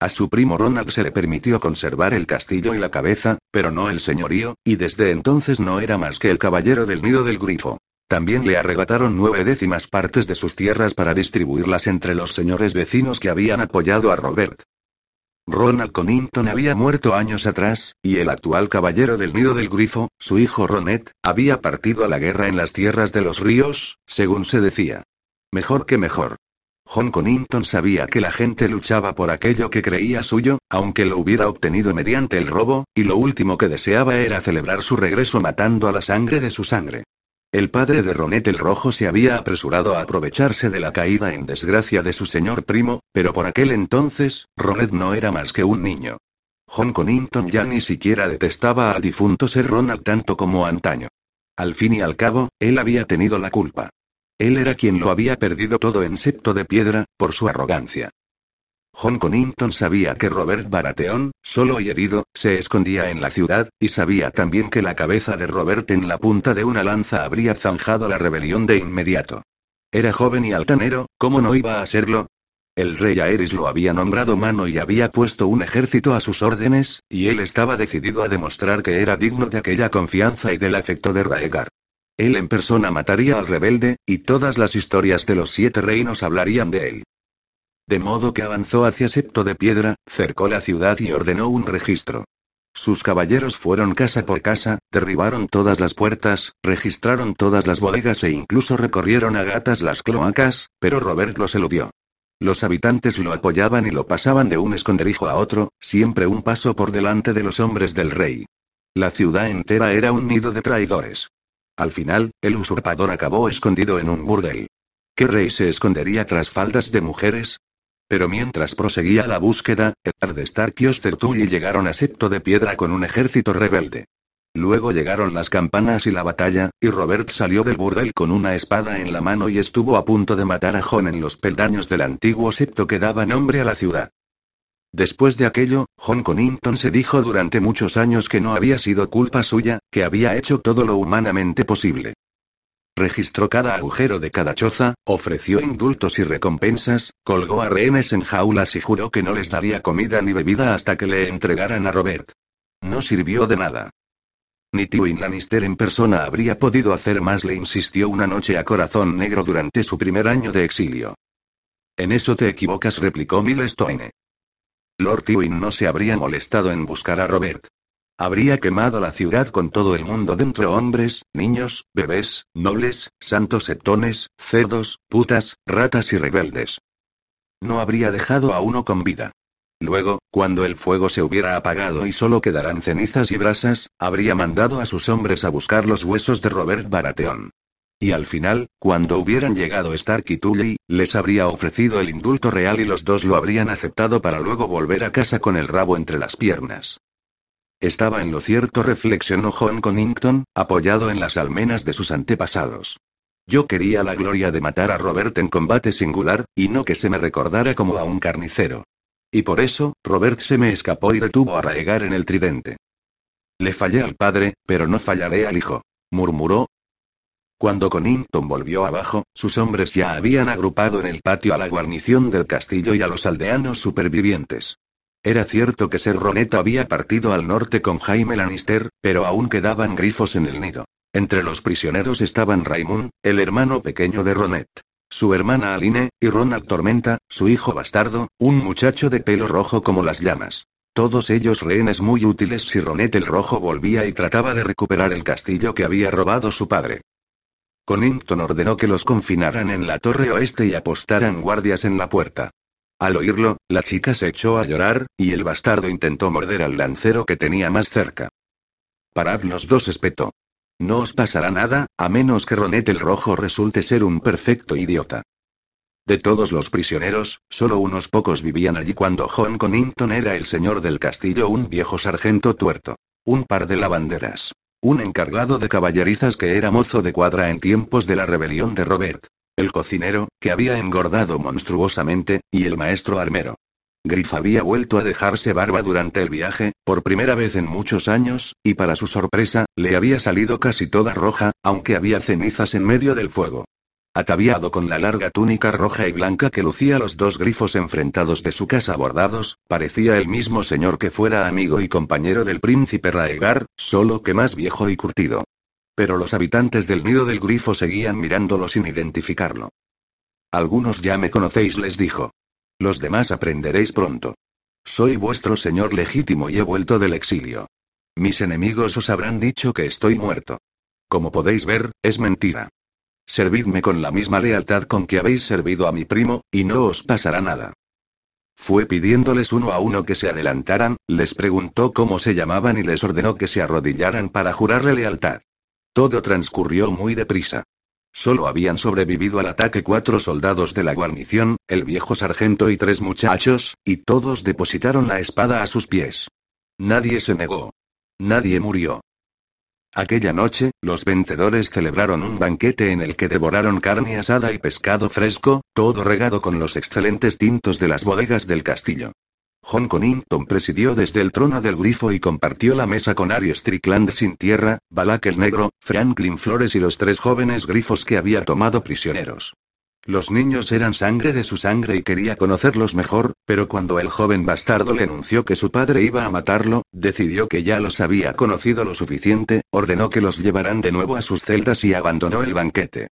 A su primo Ronald se le permitió conservar el castillo y la cabeza, pero no el señorío, y desde entonces no era más que el caballero del nido del grifo. También le arrebataron nueve décimas partes de sus tierras para distribuirlas entre los señores vecinos que habían apoyado a Robert. Ronald Connington había muerto años atrás, y el actual caballero del nido del grifo, su hijo Ronet, había partido a la guerra en las tierras de los ríos, según se decía. Mejor que mejor. John Connington sabía que la gente luchaba por aquello que creía suyo, aunque lo hubiera obtenido mediante el robo, y lo último que deseaba era celebrar su regreso matando a la sangre de su sangre. El padre de Ronet el Rojo se había apresurado a aprovecharse de la caída en desgracia de su señor primo, pero por aquel entonces, Ronet no era más que un niño. John Connington ya ni siquiera detestaba al difunto ser Ronald tanto como antaño. Al fin y al cabo, él había tenido la culpa. Él era quien lo había perdido todo en septo de piedra, por su arrogancia. John Connington sabía que Robert Baratheon, solo y herido, se escondía en la ciudad, y sabía también que la cabeza de Robert en la punta de una lanza habría zanjado la rebelión de inmediato. Era joven y altanero, ¿cómo no iba a serlo? El rey Aerys lo había nombrado mano y había puesto un ejército a sus órdenes, y él estaba decidido a demostrar que era digno de aquella confianza y del afecto de Raegar. Él en persona mataría al rebelde, y todas las historias de los siete reinos hablarían de él. De modo que avanzó hacia Septo de Piedra, cercó la ciudad y ordenó un registro. Sus caballeros fueron casa por casa, derribaron todas las puertas, registraron todas las bodegas e incluso recorrieron a gatas las cloacas, pero Robert los eludió. Los habitantes lo apoyaban y lo pasaban de un esconderijo a otro, siempre un paso por delante de los hombres del rey. La ciudad entera era un nido de traidores. Al final, el usurpador acabó escondido en un burdel. ¿Qué rey se escondería tras faldas de mujeres? Pero mientras proseguía la búsqueda, de Stark y Ostertully llegaron a Septo de Piedra con un ejército rebelde. Luego llegaron las campanas y la batalla, y Robert salió del burdel con una espada en la mano y estuvo a punto de matar a Jon en los peldaños del antiguo septo que daba nombre a la ciudad. Después de aquello, John Connington se dijo durante muchos años que no había sido culpa suya, que había hecho todo lo humanamente posible. Registró cada agujero de cada choza, ofreció indultos y recompensas, colgó a rehenes en jaulas y juró que no les daría comida ni bebida hasta que le entregaran a Robert. No sirvió de nada. Ni Tywin Lannister en persona habría podido hacer más, le insistió una noche a corazón negro durante su primer año de exilio. En eso te equivocas, replicó Milestone. Lord Tywin no se habría molestado en buscar a Robert. Habría quemado la ciudad con todo el mundo dentro hombres, niños, bebés, nobles, santos setones, cerdos, putas, ratas y rebeldes. No habría dejado a uno con vida. Luego, cuando el fuego se hubiera apagado y solo quedaran cenizas y brasas, habría mandado a sus hombres a buscar los huesos de Robert Baratheon. Y al final, cuando hubieran llegado Stark y Tully, les habría ofrecido el indulto real y los dos lo habrían aceptado para luego volver a casa con el rabo entre las piernas. Estaba en lo cierto, reflexionó John Connington, apoyado en las almenas de sus antepasados. Yo quería la gloria de matar a Robert en combate singular, y no que se me recordara como a un carnicero. Y por eso, Robert se me escapó y detuvo a Raegar en el tridente. Le fallé al padre, pero no fallaré al hijo, murmuró, cuando Connington volvió abajo, sus hombres ya habían agrupado en el patio a la guarnición del castillo y a los aldeanos supervivientes. Era cierto que Ser Ronet había partido al norte con Jaime Lannister, pero aún quedaban grifos en el nido. Entre los prisioneros estaban Raymond, el hermano pequeño de Ronet, su hermana Aline, y Ronald Tormenta, su hijo bastardo, un muchacho de pelo rojo como las llamas. Todos ellos rehenes muy útiles si Ronet el Rojo volvía y trataba de recuperar el castillo que había robado su padre. Connington ordenó que los confinaran en la torre oeste y apostaran guardias en la puerta. Al oírlo, la chica se echó a llorar, y el bastardo intentó morder al lancero que tenía más cerca. Parad los dos, espetó. No os pasará nada, a menos que Ronet el Rojo resulte ser un perfecto idiota. De todos los prisioneros, solo unos pocos vivían allí cuando John Connington era el señor del castillo, un viejo sargento tuerto. Un par de lavanderas. Un encargado de caballerizas que era mozo de cuadra en tiempos de la rebelión de Robert. El cocinero, que había engordado monstruosamente, y el maestro armero. Griff había vuelto a dejarse barba durante el viaje, por primera vez en muchos años, y para su sorpresa, le había salido casi toda roja, aunque había cenizas en medio del fuego. Ataviado con la larga túnica roja y blanca que lucía los dos grifos enfrentados de su casa bordados, parecía el mismo señor que fuera amigo y compañero del príncipe Raegar, solo que más viejo y curtido. Pero los habitantes del nido del grifo seguían mirándolo sin identificarlo. Algunos ya me conocéis, les dijo. Los demás aprenderéis pronto. Soy vuestro señor legítimo y he vuelto del exilio. Mis enemigos os habrán dicho que estoy muerto. Como podéis ver, es mentira. Servidme con la misma lealtad con que habéis servido a mi primo, y no os pasará nada. Fue pidiéndoles uno a uno que se adelantaran, les preguntó cómo se llamaban y les ordenó que se arrodillaran para jurarle lealtad. Todo transcurrió muy deprisa. Solo habían sobrevivido al ataque cuatro soldados de la guarnición, el viejo sargento y tres muchachos, y todos depositaron la espada a sus pies. Nadie se negó. Nadie murió. Aquella noche, los vencedores celebraron un banquete en el que devoraron carne asada y pescado fresco, todo regado con los excelentes tintos de las bodegas del castillo. John Connington presidió desde el trono del grifo y compartió la mesa con Ari Strickland sin tierra, Balak el negro, Franklin Flores y los tres jóvenes grifos que había tomado prisioneros. Los niños eran sangre de su sangre y quería conocerlos mejor, pero cuando el joven bastardo le anunció que su padre iba a matarlo, decidió que ya los había conocido lo suficiente, ordenó que los llevaran de nuevo a sus celdas y abandonó el banquete.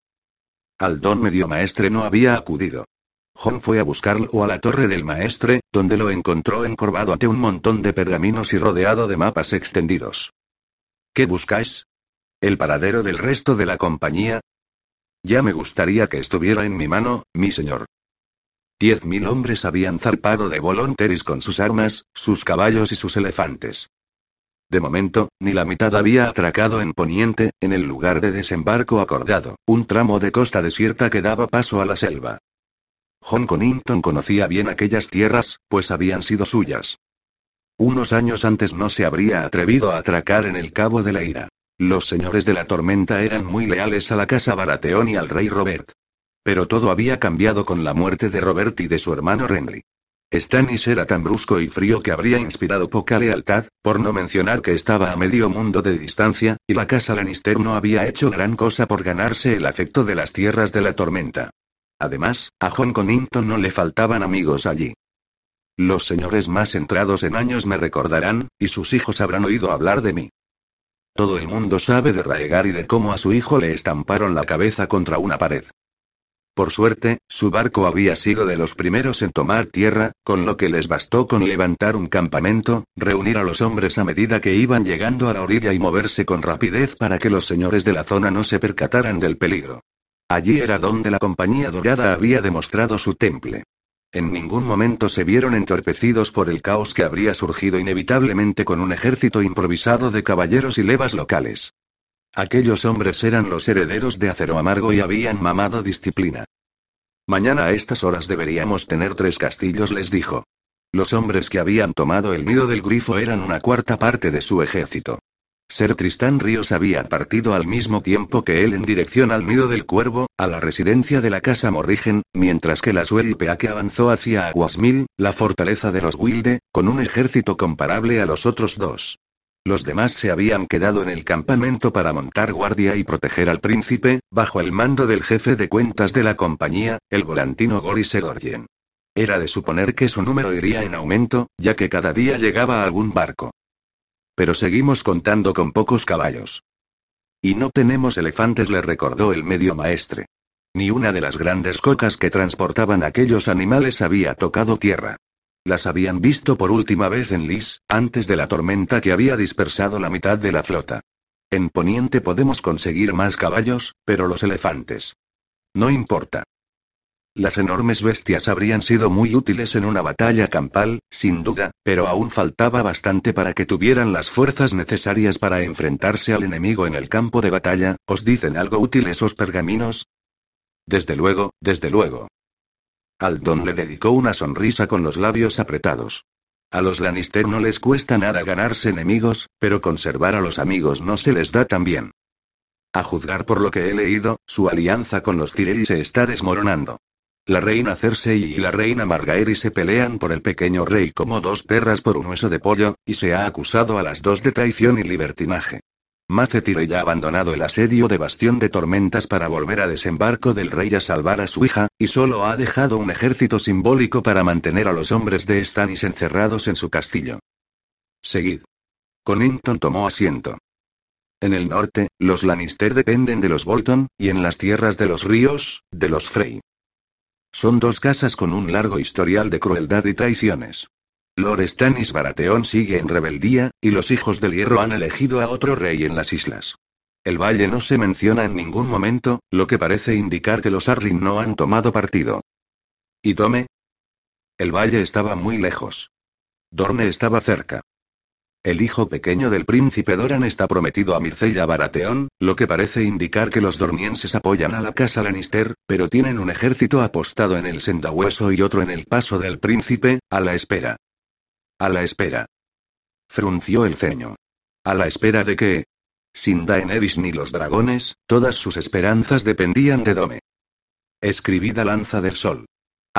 Al don medio maestre no había acudido. John fue a buscarlo a la torre del maestre, donde lo encontró encorvado ante un montón de pergaminos y rodeado de mapas extendidos. ¿Qué buscáis? ¿El paradero del resto de la compañía? Ya me gustaría que estuviera en mi mano, mi señor. Diez mil hombres habían zarpado de Volonteris con sus armas, sus caballos y sus elefantes. De momento, ni la mitad había atracado en Poniente, en el lugar de desembarco acordado, un tramo de costa desierta que daba paso a la selva. John Connington conocía bien aquellas tierras, pues habían sido suyas. Unos años antes no se habría atrevido a atracar en el Cabo de la Ira. Los señores de la tormenta eran muy leales a la casa Baratheon y al rey Robert. Pero todo había cambiado con la muerte de Robert y de su hermano Renly. Stannis era tan brusco y frío que habría inspirado poca lealtad, por no mencionar que estaba a medio mundo de distancia, y la casa Lannister no había hecho gran cosa por ganarse el afecto de las tierras de la tormenta. Además, a John Connington no le faltaban amigos allí. Los señores más entrados en años me recordarán, y sus hijos habrán oído hablar de mí. Todo el mundo sabe de Raegar y de cómo a su hijo le estamparon la cabeza contra una pared. Por suerte, su barco había sido de los primeros en tomar tierra, con lo que les bastó con levantar un campamento, reunir a los hombres a medida que iban llegando a la orilla y moverse con rapidez para que los señores de la zona no se percataran del peligro. Allí era donde la Compañía Dorada había demostrado su temple. En ningún momento se vieron entorpecidos por el caos que habría surgido inevitablemente con un ejército improvisado de caballeros y levas locales. Aquellos hombres eran los herederos de acero amargo y habían mamado disciplina. Mañana a estas horas deberíamos tener tres castillos, les dijo. Los hombres que habían tomado el nido del grifo eran una cuarta parte de su ejército. Ser Tristán Ríos había partido al mismo tiempo que él en dirección al nido del cuervo, a la residencia de la casa Morrigen, mientras que la que avanzó hacia Aguasmil, la fortaleza de los Wilde, con un ejército comparable a los otros dos. Los demás se habían quedado en el campamento para montar guardia y proteger al príncipe, bajo el mando del jefe de cuentas de la compañía, el volantino Goris Egorjen. Era de suponer que su número iría en aumento, ya que cada día llegaba algún barco. Pero seguimos contando con pocos caballos. Y no tenemos elefantes, le recordó el medio maestre. Ni una de las grandes cocas que transportaban aquellos animales había tocado tierra. Las habían visto por última vez en Lis, antes de la tormenta que había dispersado la mitad de la flota. En Poniente podemos conseguir más caballos, pero los elefantes. No importa. Las enormes bestias habrían sido muy útiles en una batalla campal, sin duda, pero aún faltaba bastante para que tuvieran las fuerzas necesarias para enfrentarse al enemigo en el campo de batalla. ¿Os dicen algo útil esos pergaminos? Desde luego, desde luego. Aldon le dedicó una sonrisa con los labios apretados. A los Lannister no les cuesta nada ganarse enemigos, pero conservar a los amigos no se les da tan bien. A juzgar por lo que he leído, su alianza con los Tyrell se está desmoronando. La reina Cersei y la reina Margaery se pelean por el pequeño rey como dos perras por un hueso de pollo, y se ha acusado a las dos de traición y libertinaje. Mace ya ha abandonado el asedio de Bastión de Tormentas para volver a desembarco del rey a salvar a su hija, y solo ha dejado un ejército simbólico para mantener a los hombres de Stannis encerrados en su castillo. Seguid. Connington tomó asiento. En el norte, los Lannister dependen de los Bolton, y en las tierras de los ríos, de los Frey. Son dos casas con un largo historial de crueldad y traiciones. Lord Stannis Baratheon sigue en rebeldía, y los hijos del hierro han elegido a otro rey en las islas. El valle no se menciona en ningún momento, lo que parece indicar que los Arryn no han tomado partido. ¿Y Tome? El valle estaba muy lejos. Dorne estaba cerca. El hijo pequeño del príncipe Doran está prometido a Mircella Baratheon, lo que parece indicar que los dormienses apoyan a la casa Lannister, pero tienen un ejército apostado en el Sendahueso y otro en el paso del príncipe, a la espera. A la espera. Frunció el ceño. A la espera de que, sin Daenerys ni los dragones, todas sus esperanzas dependían de Dome. Escribida Lanza del Sol.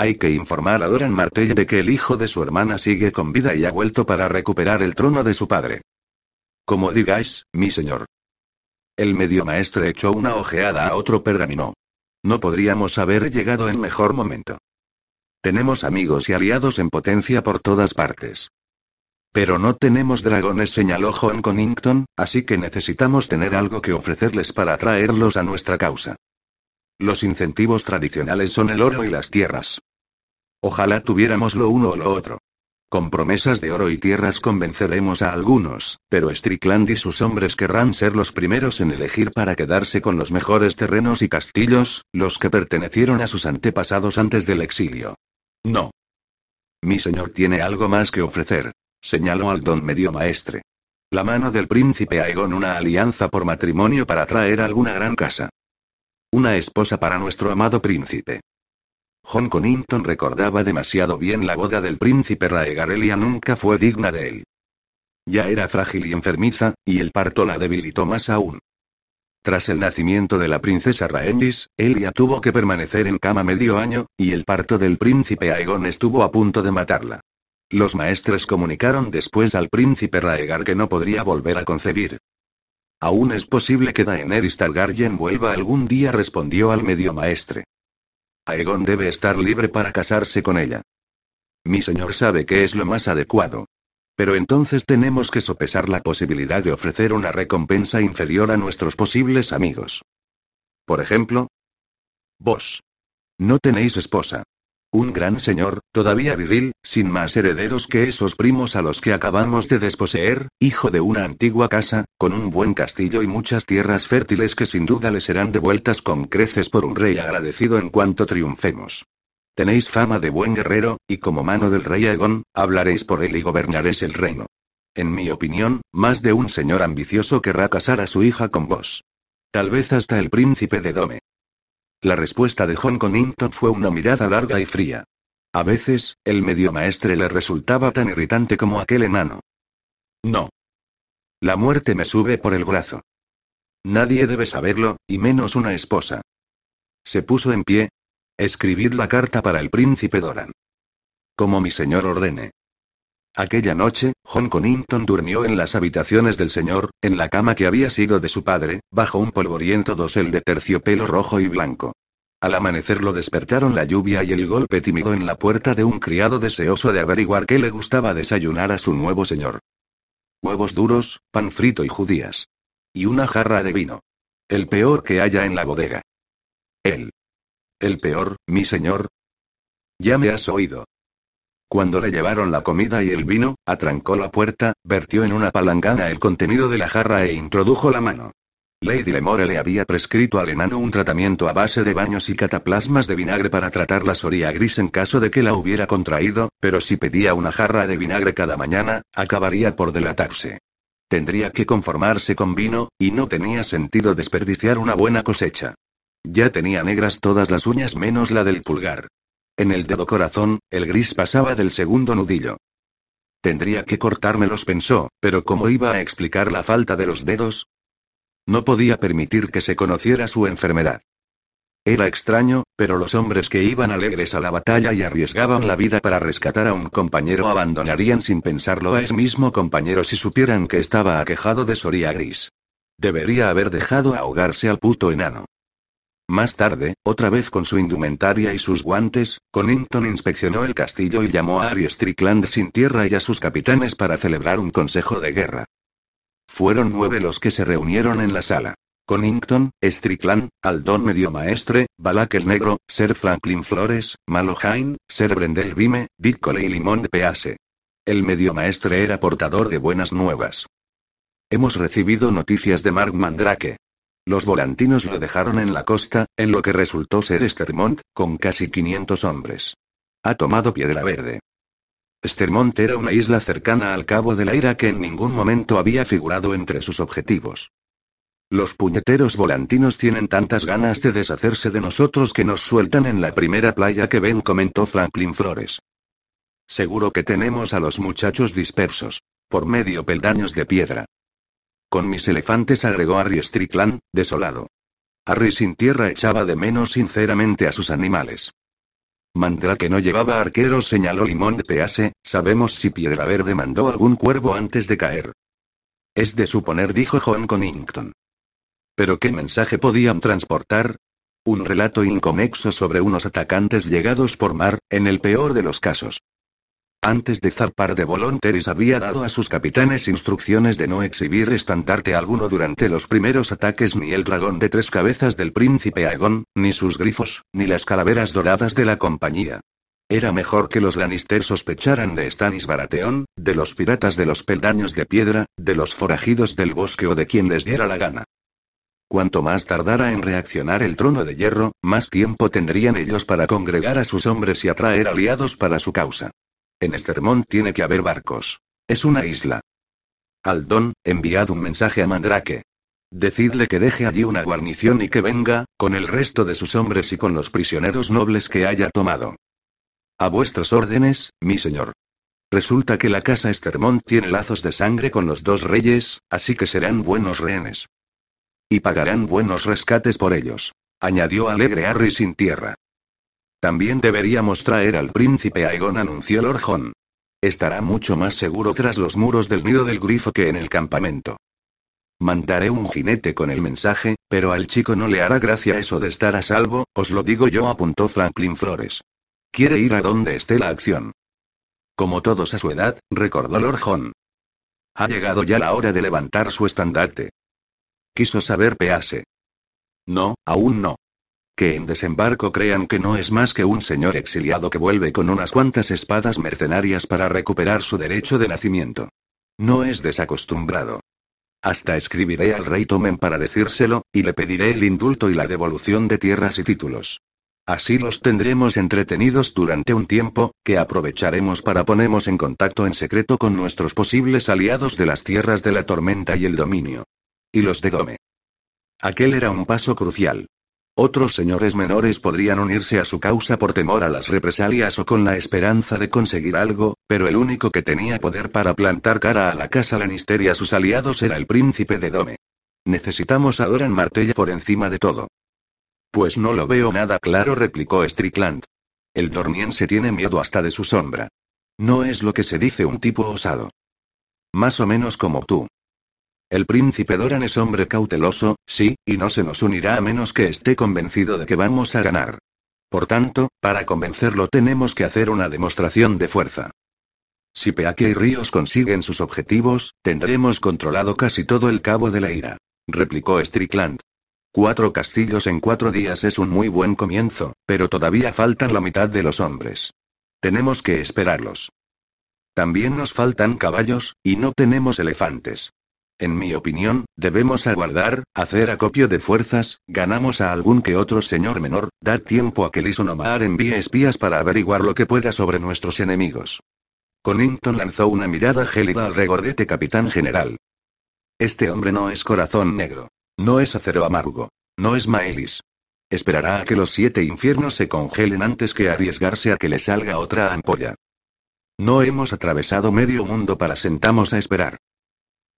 Hay que informar a Doran Martell de que el hijo de su hermana sigue con vida y ha vuelto para recuperar el trono de su padre. Como digáis, mi señor. El medio maestre echó una ojeada a otro pergamino. No podríamos haber llegado en mejor momento. Tenemos amigos y aliados en potencia por todas partes. Pero no tenemos dragones, señaló John Connington, así que necesitamos tener algo que ofrecerles para atraerlos a nuestra causa. Los incentivos tradicionales son el oro y las tierras. Ojalá tuviéramos lo uno o lo otro. Con promesas de oro y tierras convenceremos a algunos, pero Strickland y sus hombres querrán ser los primeros en elegir para quedarse con los mejores terrenos y castillos, los que pertenecieron a sus antepasados antes del exilio. No. Mi señor tiene algo más que ofrecer. Señaló al don medio maestre. La mano del príncipe Aegon una alianza por matrimonio para traer alguna gran casa. Una esposa para nuestro amado príncipe. John Connington recordaba demasiado bien la boda del príncipe Raegarelia nunca fue digna de él. Ya era frágil y enfermiza, y el parto la debilitó más aún. Tras el nacimiento de la princesa Rhaenys, Elia tuvo que permanecer en cama medio año, y el parto del príncipe Aegon estuvo a punto de matarla. Los maestres comunicaron después al príncipe Raegar que no podría volver a concebir. Aún es posible que Daenerys Targaryen vuelva algún día, respondió al medio maestre. Aegon debe estar libre para casarse con ella. Mi señor sabe que es lo más adecuado. Pero entonces tenemos que sopesar la posibilidad de ofrecer una recompensa inferior a nuestros posibles amigos. Por ejemplo, vos. No tenéis esposa. Un gran señor, todavía viril, sin más herederos que esos primos a los que acabamos de desposeer, hijo de una antigua casa, con un buen castillo y muchas tierras fértiles que sin duda le serán devueltas con creces por un rey agradecido en cuanto triunfemos. Tenéis fama de buen guerrero, y como mano del rey Aegon, hablaréis por él y gobernaréis el reino. En mi opinión, más de un señor ambicioso querrá casar a su hija con vos. Tal vez hasta el príncipe de Dome. La respuesta de John Connington fue una mirada larga y fría. A veces, el medio maestre le resultaba tan irritante como aquel enano. No. La muerte me sube por el brazo. Nadie debe saberlo, y menos una esposa. Se puso en pie. Escribid la carta para el príncipe Doran. Como mi señor ordene. Aquella noche, John Connington durmió en las habitaciones del señor, en la cama que había sido de su padre, bajo un polvoriento dosel de terciopelo rojo y blanco. Al amanecer lo despertaron la lluvia y el golpe tímido en la puerta de un criado deseoso de averiguar qué le gustaba desayunar a su nuevo señor. Huevos duros, pan frito y judías. Y una jarra de vino. El peor que haya en la bodega. Él. El peor, mi señor. Ya me has oído. Cuando le llevaron la comida y el vino, atrancó la puerta, vertió en una palangana el contenido de la jarra e introdujo la mano. Lady Lemore le había prescrito al enano un tratamiento a base de baños y cataplasmas de vinagre para tratar la soría gris en caso de que la hubiera contraído, pero si pedía una jarra de vinagre cada mañana, acabaría por delatarse. Tendría que conformarse con vino, y no tenía sentido desperdiciar una buena cosecha. Ya tenía negras todas las uñas menos la del pulgar. En el dedo corazón, el gris pasaba del segundo nudillo. Tendría que cortármelos, pensó, pero ¿cómo iba a explicar la falta de los dedos? No podía permitir que se conociera su enfermedad. Era extraño, pero los hombres que iban alegres a la batalla y arriesgaban la vida para rescatar a un compañero abandonarían sin pensarlo a ese mismo compañero si supieran que estaba aquejado de soría gris. Debería haber dejado ahogarse al puto enano. Más tarde, otra vez con su indumentaria y sus guantes, Connington inspeccionó el castillo y llamó a Ari Strickland sin tierra y a sus capitanes para celebrar un consejo de guerra. Fueron nueve los que se reunieron en la sala. Connington, Strickland, Aldón Medio Maestre, Balak el Negro, Sir Franklin Flores, Malohain, Sir Brendel Vime, Dick y Limón de Pease. El Medio Maestre era portador de buenas nuevas. Hemos recibido noticias de Mark Mandrake. Los volantinos lo dejaron en la costa, en lo que resultó ser Estermont, con casi 500 hombres. Ha tomado Piedra Verde. Estermont era una isla cercana al Cabo de la Ira que en ningún momento había figurado entre sus objetivos. Los puñeteros volantinos tienen tantas ganas de deshacerse de nosotros que nos sueltan en la primera playa que ven, comentó Franklin Flores. Seguro que tenemos a los muchachos dispersos. Por medio peldaños de piedra. Con mis elefantes agregó Harry Strickland, desolado. Harry sin tierra echaba de menos sinceramente a sus animales. Mandra que no llevaba arqueros, señaló Limón de Pease, sabemos si Piedra Verde mandó algún cuervo antes de caer. Es de suponer, dijo John Connington. ¿Pero qué mensaje podían transportar? Un relato inconexo sobre unos atacantes llegados por mar, en el peor de los casos. Antes de zarpar de Volonteris había dado a sus capitanes instrucciones de no exhibir estandarte alguno durante los primeros ataques ni el dragón de tres cabezas del príncipe Aegon, ni sus grifos, ni las calaveras doradas de la compañía. Era mejor que los Lannister sospecharan de Stannis Baratheon, de los piratas de los peldaños de piedra, de los forajidos del bosque o de quien les diera la gana. Cuanto más tardara en reaccionar el trono de hierro, más tiempo tendrían ellos para congregar a sus hombres y atraer aliados para su causa. En Estermont tiene que haber barcos. Es una isla. Aldón, enviad un mensaje a Mandrake. Decidle que deje allí una guarnición y que venga, con el resto de sus hombres y con los prisioneros nobles que haya tomado. A vuestras órdenes, mi señor. Resulta que la casa Estermont tiene lazos de sangre con los dos reyes, así que serán buenos rehenes. Y pagarán buenos rescates por ellos. Añadió alegre Harry sin tierra. También deberíamos traer al príncipe Aegon, anunció Lord John. Estará mucho más seguro tras los muros del nido del grifo que en el campamento. Mandaré un jinete con el mensaje, pero al chico no le hará gracia eso de estar a salvo, os lo digo yo, apuntó Franklin Flores. Quiere ir a donde esté la acción. Como todos a su edad, recordó Lord John. Ha llegado ya la hora de levantar su estandarte. Quiso saber Pease. No, aún no que en desembarco crean que no es más que un señor exiliado que vuelve con unas cuantas espadas mercenarias para recuperar su derecho de nacimiento. No es desacostumbrado. Hasta escribiré al rey Tomen para decírselo, y le pediré el indulto y la devolución de tierras y títulos. Así los tendremos entretenidos durante un tiempo, que aprovecharemos para ponernos en contacto en secreto con nuestros posibles aliados de las tierras de la tormenta y el dominio. Y los de Gome. Aquel era un paso crucial. Otros señores menores podrían unirse a su causa por temor a las represalias o con la esperanza de conseguir algo, pero el único que tenía poder para plantar cara a la casa Lannister y a sus aliados era el príncipe de Dome. Necesitamos a Doran Martella por encima de todo. Pues no lo veo nada claro, replicó Strickland. El dormiense tiene miedo hasta de su sombra. No es lo que se dice un tipo osado. Más o menos como tú. El príncipe Doran es hombre cauteloso, sí, y no se nos unirá a menos que esté convencido de que vamos a ganar. Por tanto, para convencerlo tenemos que hacer una demostración de fuerza. Si Peake y Ríos consiguen sus objetivos, tendremos controlado casi todo el cabo de la ira. Replicó Strickland. Cuatro castillos en cuatro días es un muy buen comienzo, pero todavía faltan la mitad de los hombres. Tenemos que esperarlos. También nos faltan caballos, y no tenemos elefantes. En mi opinión, debemos aguardar, hacer acopio de fuerzas, ganamos a algún que otro señor menor, dar tiempo a que Lisonomar envíe espías para averiguar lo que pueda sobre nuestros enemigos. Conington lanzó una mirada gélida al regordete capitán general. Este hombre no es corazón negro. No es acero amargo. No es Maelis. Esperará a que los siete infiernos se congelen antes que arriesgarse a que le salga otra ampolla. No hemos atravesado medio mundo para sentamos a esperar.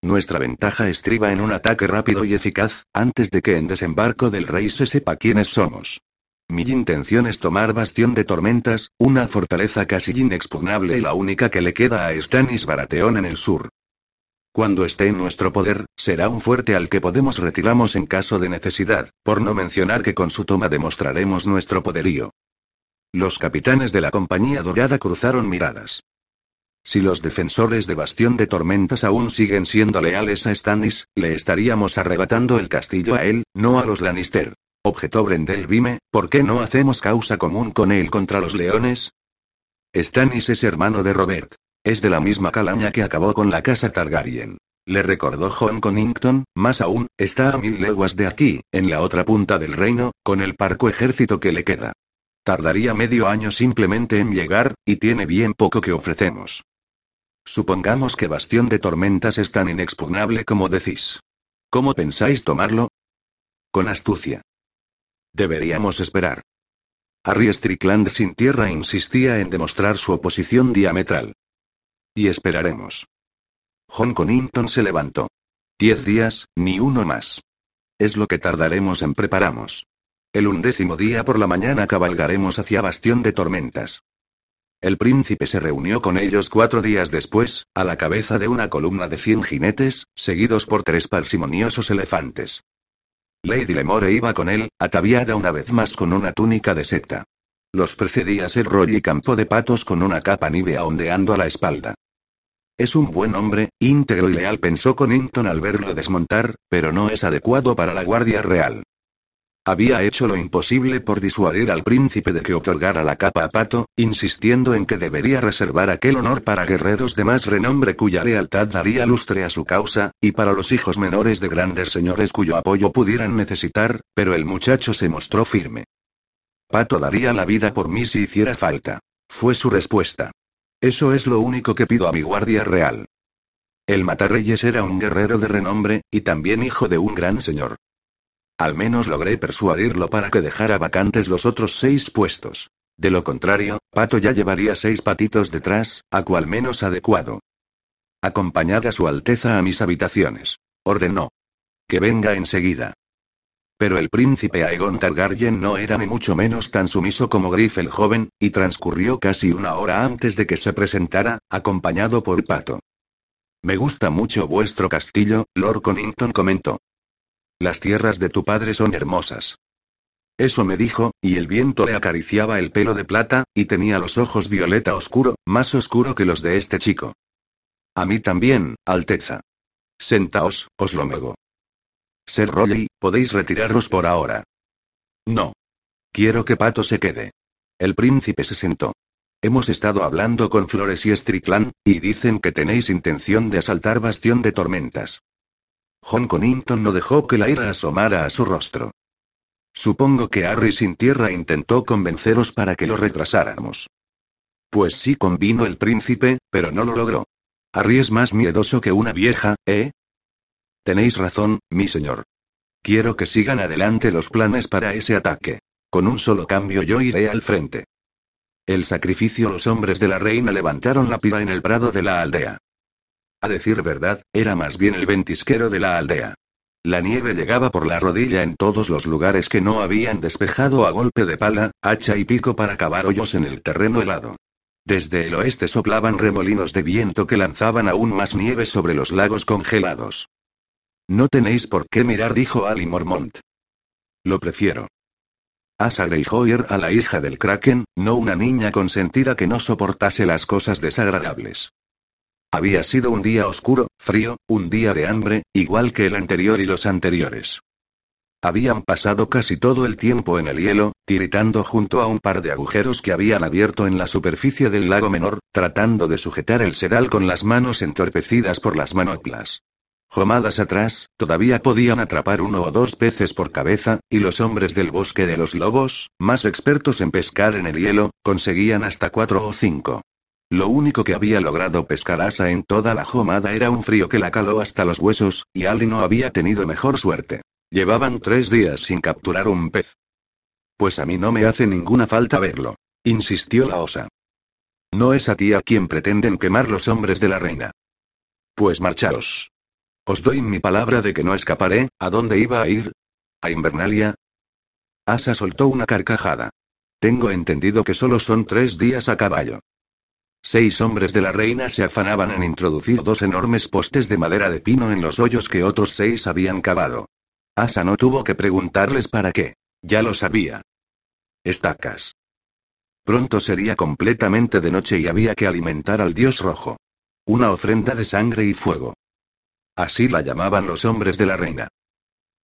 Nuestra ventaja estriba en un ataque rápido y eficaz, antes de que en desembarco del rey se sepa quiénes somos. Mi intención es tomar Bastión de Tormentas, una fortaleza casi inexpugnable y la única que le queda a Stannis Baratheon en el sur. Cuando esté en nuestro poder, será un fuerte al que podemos retirarnos en caso de necesidad, por no mencionar que con su toma demostraremos nuestro poderío. Los capitanes de la Compañía Dorada cruzaron miradas. Si los defensores de Bastión de Tormentas aún siguen siendo leales a Stannis, le estaríamos arrebatando el castillo a él, no a los Lannister. Objetó Brendel Vime, ¿por qué no hacemos causa común con él contra los leones? Stannis es hermano de Robert. Es de la misma calaña que acabó con la casa Targaryen. Le recordó John Connington, más aún, está a mil leguas de aquí, en la otra punta del reino, con el parco ejército que le queda. Tardaría medio año simplemente en llegar, y tiene bien poco que ofrecemos. Supongamos que Bastión de Tormentas es tan inexpugnable como decís. ¿Cómo pensáis tomarlo? Con astucia. Deberíamos esperar. Harry Strickland sin tierra insistía en demostrar su oposición diametral. Y esperaremos. John Connington se levantó. Diez días, ni uno más. Es lo que tardaremos en preparamos. El undécimo día por la mañana cabalgaremos hacia Bastión de Tormentas. El príncipe se reunió con ellos cuatro días después, a la cabeza de una columna de cien jinetes, seguidos por tres parsimoniosos elefantes. Lady Lemore iba con él, ataviada una vez más con una túnica de seta. Los precedía Ser Roy y Campo de Patos con una capa nívea ondeando a la espalda. Es un buen hombre, íntegro y leal, pensó Connington al verlo desmontar, pero no es adecuado para la Guardia Real. Había hecho lo imposible por disuadir al príncipe de que otorgara la capa a Pato, insistiendo en que debería reservar aquel honor para guerreros de más renombre cuya lealtad daría lustre a su causa, y para los hijos menores de grandes señores cuyo apoyo pudieran necesitar, pero el muchacho se mostró firme. Pato daría la vida por mí si hiciera falta. Fue su respuesta. Eso es lo único que pido a mi guardia real. El Matarreyes era un guerrero de renombre, y también hijo de un gran señor. Al menos logré persuadirlo para que dejara vacantes los otros seis puestos. De lo contrario, Pato ya llevaría seis patitos detrás, a cual menos adecuado. Acompañad a su Alteza a mis habitaciones. Ordenó. Que venga enseguida. Pero el príncipe Aegon Targaryen no era ni mucho menos tan sumiso como Griff el joven, y transcurrió casi una hora antes de que se presentara, acompañado por Pato. Me gusta mucho vuestro castillo, Lord Connington comentó. Las tierras de tu padre son hermosas. Eso me dijo, y el viento le acariciaba el pelo de plata, y tenía los ojos violeta oscuro, más oscuro que los de este chico. A mí también, Alteza. Sentaos, os lo mego. Ser Rolly, podéis retiraros por ahora. No. Quiero que Pato se quede. El príncipe se sentó. Hemos estado hablando con Flores y Strickland, y dicen que tenéis intención de asaltar Bastión de Tormentas. John Connington no dejó que la ira asomara a su rostro. Supongo que Harry sin tierra intentó convenceros para que lo retrasáramos. Pues sí convino el príncipe, pero no lo logró. Harry es más miedoso que una vieja, ¿eh? Tenéis razón, mi señor. Quiero que sigan adelante los planes para ese ataque. Con un solo cambio yo iré al frente. El sacrificio los hombres de la reina levantaron la pira en el prado de la aldea. A decir verdad, era más bien el ventisquero de la aldea. La nieve llegaba por la rodilla en todos los lugares que no habían despejado a golpe de pala, hacha y pico para cavar hoyos en el terreno helado. Desde el oeste soplaban remolinos de viento que lanzaban aún más nieve sobre los lagos congelados. No tenéis por qué mirar, dijo Ali Mormont. Lo prefiero. Asa Greyjoy a la hija del Kraken, no una niña consentida que no soportase las cosas desagradables. Había sido un día oscuro, frío, un día de hambre, igual que el anterior y los anteriores. Habían pasado casi todo el tiempo en el hielo, tiritando junto a un par de agujeros que habían abierto en la superficie del lago menor, tratando de sujetar el sedal con las manos entorpecidas por las manoplas. Jomadas atrás, todavía podían atrapar uno o dos peces por cabeza, y los hombres del bosque de los lobos, más expertos en pescar en el hielo, conseguían hasta cuatro o cinco. Lo único que había logrado pescar asa en toda la jomada era un frío que la caló hasta los huesos, y Ali no había tenido mejor suerte. Llevaban tres días sin capturar un pez. Pues a mí no me hace ninguna falta verlo, insistió la osa. No es a ti a quien pretenden quemar los hombres de la reina. Pues marchaos. Os doy mi palabra de que no escaparé, ¿a dónde iba a ir? ¿A Invernalia? Asa soltó una carcajada. Tengo entendido que solo son tres días a caballo. Seis hombres de la reina se afanaban en introducir dos enormes postes de madera de pino en los hoyos que otros seis habían cavado. Asa no tuvo que preguntarles para qué. Ya lo sabía. Estacas. Pronto sería completamente de noche y había que alimentar al dios rojo. Una ofrenda de sangre y fuego. Así la llamaban los hombres de la reina.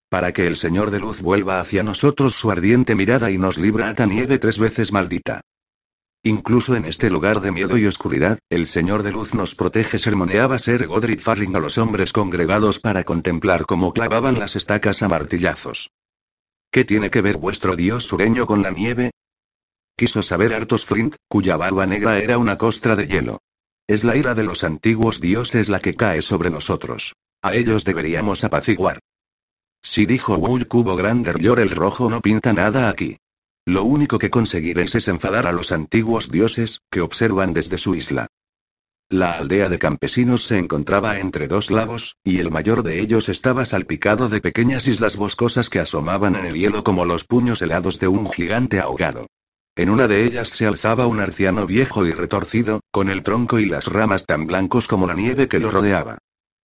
Para que el Señor de Luz vuelva hacia nosotros su ardiente mirada y nos libra a nieve tres veces maldita. Incluso en este lugar de miedo y oscuridad, el Señor de Luz nos protege, sermoneaba Ser Godric Farling a los hombres congregados para contemplar cómo clavaban las estacas a martillazos. ¿Qué tiene que ver vuestro dios sureño con la nieve? Quiso saber Artos Flint, cuya barba negra era una costra de hielo. Es la ira de los antiguos dioses la que cae sobre nosotros. A ellos deberíamos apaciguar. Si dijo Wool Cubo Grander Yor el rojo no pinta nada aquí. Lo único que conseguiréis es enfadar a los antiguos dioses, que observan desde su isla. La aldea de campesinos se encontraba entre dos lagos, y el mayor de ellos estaba salpicado de pequeñas islas boscosas que asomaban en el hielo como los puños helados de un gigante ahogado. En una de ellas se alzaba un anciano viejo y retorcido, con el tronco y las ramas tan blancos como la nieve que lo rodeaba.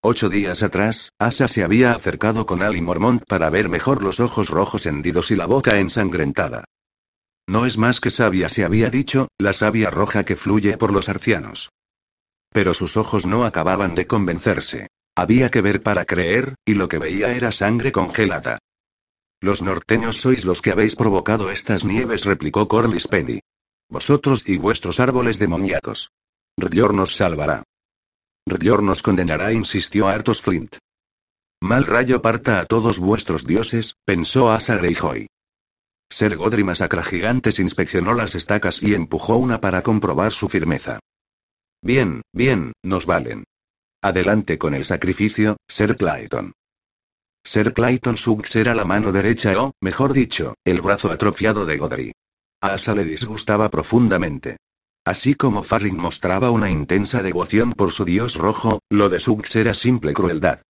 Ocho días atrás, Asa se había acercado con Ali Mormont para ver mejor los ojos rojos hendidos y la boca ensangrentada. No es más que sabia, se había dicho, la savia roja que fluye por los arcianos. Pero sus ojos no acababan de convencerse. Había que ver para creer, y lo que veía era sangre congelada. Los norteños sois los que habéis provocado estas nieves, replicó Corlys Penny. Vosotros y vuestros árboles demoniatos. Ryor nos salvará. Ryor nos condenará, insistió Artos Flint. Mal rayo parta a todos vuestros dioses, pensó Asa Greyjoy. Ser Godry Masacra Gigantes inspeccionó las estacas y empujó una para comprobar su firmeza. Bien, bien, nos valen. Adelante con el sacrificio, Ser Clayton. Ser Clayton Suggs era la mano derecha o, mejor dicho, el brazo atrofiado de Godry. A Asa le disgustaba profundamente. Así como Farling mostraba una intensa devoción por su dios rojo, lo de Suggs era simple crueldad.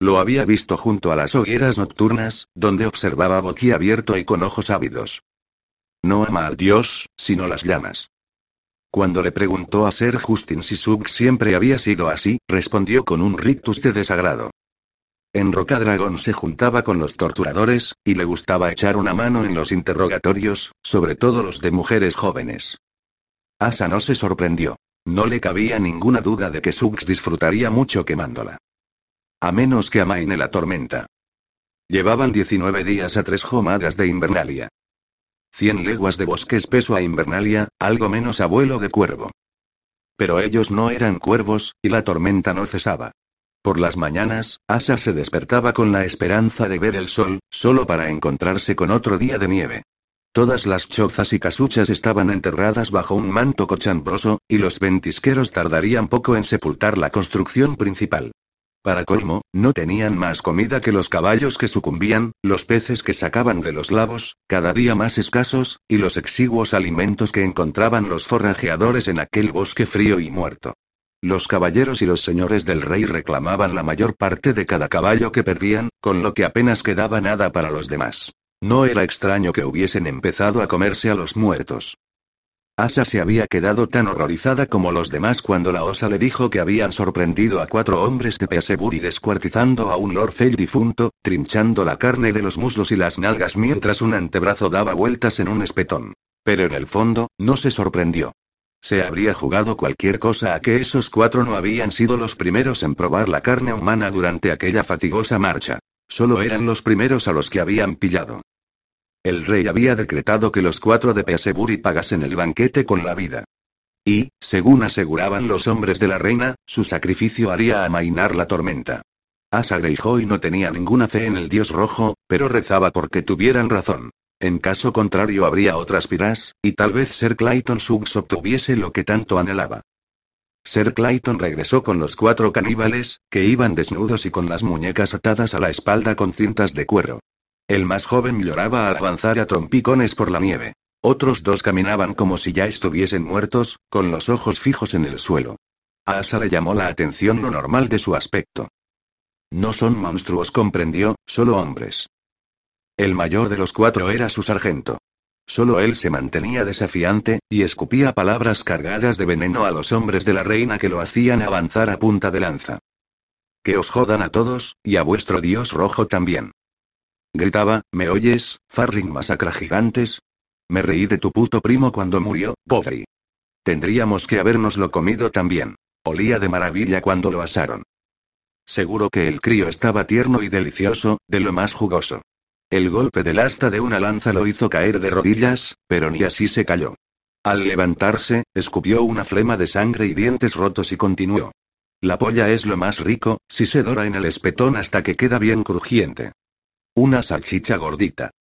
Lo había visto junto a las hogueras nocturnas, donde observaba boquiabierto y con ojos ávidos. No ama al dios, sino las llamas. Cuando le preguntó a Ser Justin si Sug siempre había sido así, respondió con un rictus de desagrado. En Rocadragón se juntaba con los torturadores, y le gustaba echar una mano en los interrogatorios, sobre todo los de mujeres jóvenes. Asa no se sorprendió. No le cabía ninguna duda de que Suggs disfrutaría mucho quemándola. A menos que amaine la tormenta. Llevaban 19 días a tres jomadas de Invernalia. Cien leguas de bosque espeso a Invernalia, algo menos a vuelo de cuervo. Pero ellos no eran cuervos, y la tormenta no cesaba. Por las mañanas, Asa se despertaba con la esperanza de ver el sol, solo para encontrarse con otro día de nieve. Todas las chozas y casuchas estaban enterradas bajo un manto cochambroso, y los ventisqueros tardarían poco en sepultar la construcción principal. Para colmo, no tenían más comida que los caballos que sucumbían, los peces que sacaban de los lagos, cada día más escasos, y los exiguos alimentos que encontraban los forrajeadores en aquel bosque frío y muerto. Los caballeros y los señores del rey reclamaban la mayor parte de cada caballo que perdían, con lo que apenas quedaba nada para los demás. No era extraño que hubiesen empezado a comerse a los muertos. Asa se había quedado tan horrorizada como los demás cuando la osa le dijo que habían sorprendido a cuatro hombres de Peaseburi descuartizando a un Lord Fell difunto, trinchando la carne de los muslos y las nalgas mientras un antebrazo daba vueltas en un espetón. Pero en el fondo, no se sorprendió. Se habría jugado cualquier cosa a que esos cuatro no habían sido los primeros en probar la carne humana durante aquella fatigosa marcha. Solo eran los primeros a los que habían pillado. El rey había decretado que los cuatro de Peaseburi pagasen el banquete con la vida. Y, según aseguraban los hombres de la reina, su sacrificio haría amainar la tormenta. Asa Greyjoy no tenía ninguna fe en el dios rojo, pero rezaba porque tuvieran razón. En caso contrario habría otras piras, y tal vez Ser Clayton Suggs obtuviese lo que tanto anhelaba. Ser Clayton regresó con los cuatro caníbales, que iban desnudos y con las muñecas atadas a la espalda con cintas de cuero. El más joven lloraba al avanzar a trompicones por la nieve. Otros dos caminaban como si ya estuviesen muertos, con los ojos fijos en el suelo. Asa le llamó la atención lo normal de su aspecto. No son monstruos, comprendió, solo hombres. El mayor de los cuatro era su sargento. Solo él se mantenía desafiante, y escupía palabras cargadas de veneno a los hombres de la reina que lo hacían avanzar a punta de lanza. Que os jodan a todos, y a vuestro dios rojo también. Gritaba, ¿me oyes, Farling masacra gigantes? Me reí de tu puto primo cuando murió, pobre. Tendríamos que habernoslo comido también. Olía de maravilla cuando lo asaron. Seguro que el crío estaba tierno y delicioso, de lo más jugoso. El golpe del asta de una lanza lo hizo caer de rodillas, pero ni así se cayó. Al levantarse, escupió una flema de sangre y dientes rotos y continuó. La polla es lo más rico, si se dora en el espetón hasta que queda bien crujiente. Una salchicha gordita.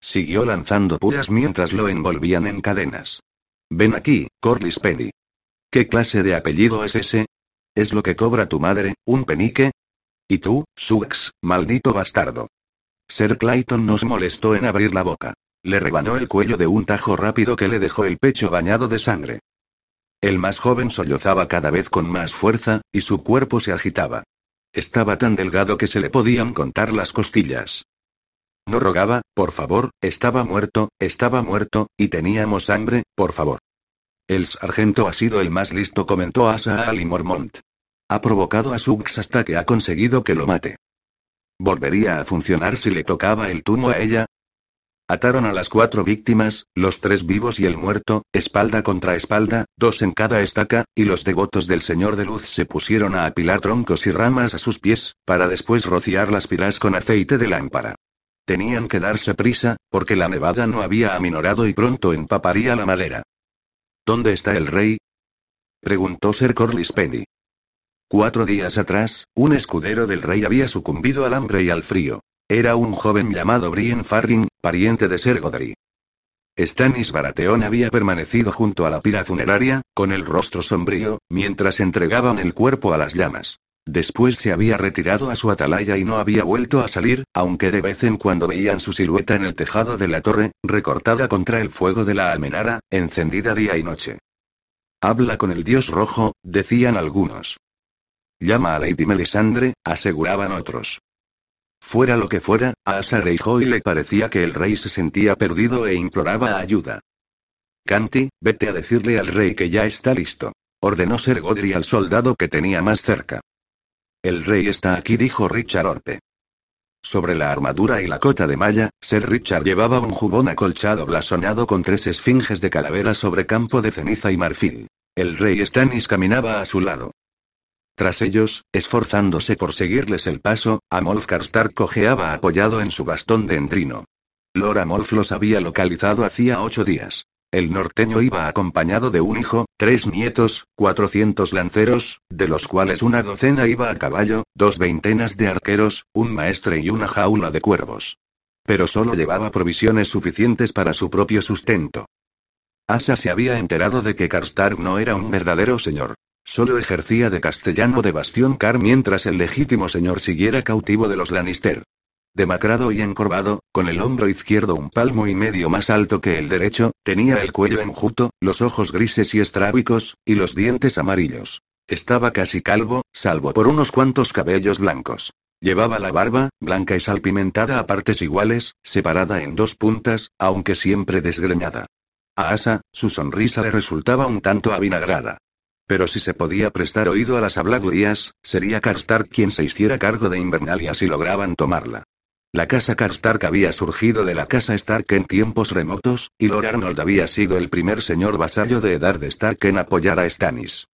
Siguió lanzando puras mientras lo envolvían en cadenas. Ven aquí, Corlys Penny. ¿Qué clase de apellido es ese? ¿Es lo que cobra tu madre, un penique? ¿Y tú, Sux, maldito bastardo? Sir Clayton nos molestó en abrir la boca. Le rebanó el cuello de un tajo rápido que le dejó el pecho bañado de sangre. El más joven sollozaba cada vez con más fuerza, y su cuerpo se agitaba. Estaba tan delgado que se le podían contar las costillas. No rogaba, por favor, estaba muerto, estaba muerto, y teníamos hambre, por favor. El sargento ha sido el más listo, comentó Asa Ali Mormont. Ha provocado a Suggs hasta que ha conseguido que lo mate. ¿Volvería a funcionar si le tocaba el tumo a ella? Ataron a las cuatro víctimas, los tres vivos y el muerto, espalda contra espalda, dos en cada estaca, y los devotos del Señor de Luz se pusieron a apilar troncos y ramas a sus pies, para después rociar las pilas con aceite de lámpara. Tenían que darse prisa, porque la nevada no había aminorado y pronto empaparía la madera. ¿Dónde está el rey? preguntó Sir Corlys Penny. Cuatro días atrás, un escudero del rey había sucumbido al hambre y al frío. Era un joven llamado Brian Farring, pariente de Ser Godry. Stannis Baratheon había permanecido junto a la pira funeraria, con el rostro sombrío, mientras entregaban el cuerpo a las llamas. Después se había retirado a su atalaya y no había vuelto a salir, aunque de vez en cuando veían su silueta en el tejado de la torre, recortada contra el fuego de la almenara, encendida día y noche. Habla con el dios rojo, decían algunos. Llama a Lady Melisandre, aseguraban otros. Fuera lo que fuera, a Asa y le parecía que el rey se sentía perdido e imploraba ayuda. Canti, vete a decirle al rey que ya está listo. Ordenó Ser Godry al soldado que tenía más cerca. El rey está aquí, dijo Richard Orpe. Sobre la armadura y la cota de malla, Ser Richard llevaba un jubón acolchado blasonado con tres esfinges de calavera sobre campo de ceniza y marfil. El rey Stannis caminaba a su lado. Tras ellos, esforzándose por seguirles el paso, Amolf Karstark cojeaba apoyado en su bastón de entrino. Lord Amolf los había localizado hacía ocho días. El norteño iba acompañado de un hijo, tres nietos, cuatrocientos lanceros, de los cuales una docena iba a caballo, dos veintenas de arqueros, un maestre y una jaula de cuervos. Pero solo llevaba provisiones suficientes para su propio sustento. Asa se había enterado de que Karstark no era un verdadero señor. Solo ejercía de castellano de Bastión Car mientras el legítimo señor siguiera cautivo de los Lannister. Demacrado y encorvado, con el hombro izquierdo un palmo y medio más alto que el derecho, tenía el cuello enjuto, los ojos grises y estrábicos, y los dientes amarillos. Estaba casi calvo, salvo por unos cuantos cabellos blancos. Llevaba la barba, blanca y salpimentada a partes iguales, separada en dos puntas, aunque siempre desgreñada. A Asa, su sonrisa le resultaba un tanto avinagrada. Pero si se podía prestar oído a las habladurías, sería Karstark quien se hiciera cargo de Invernalia si lograban tomarla. La casa Karstark había surgido de la casa Stark en tiempos remotos, y Lord Arnold había sido el primer señor vasallo de Eddard Stark en apoyar a Stannis.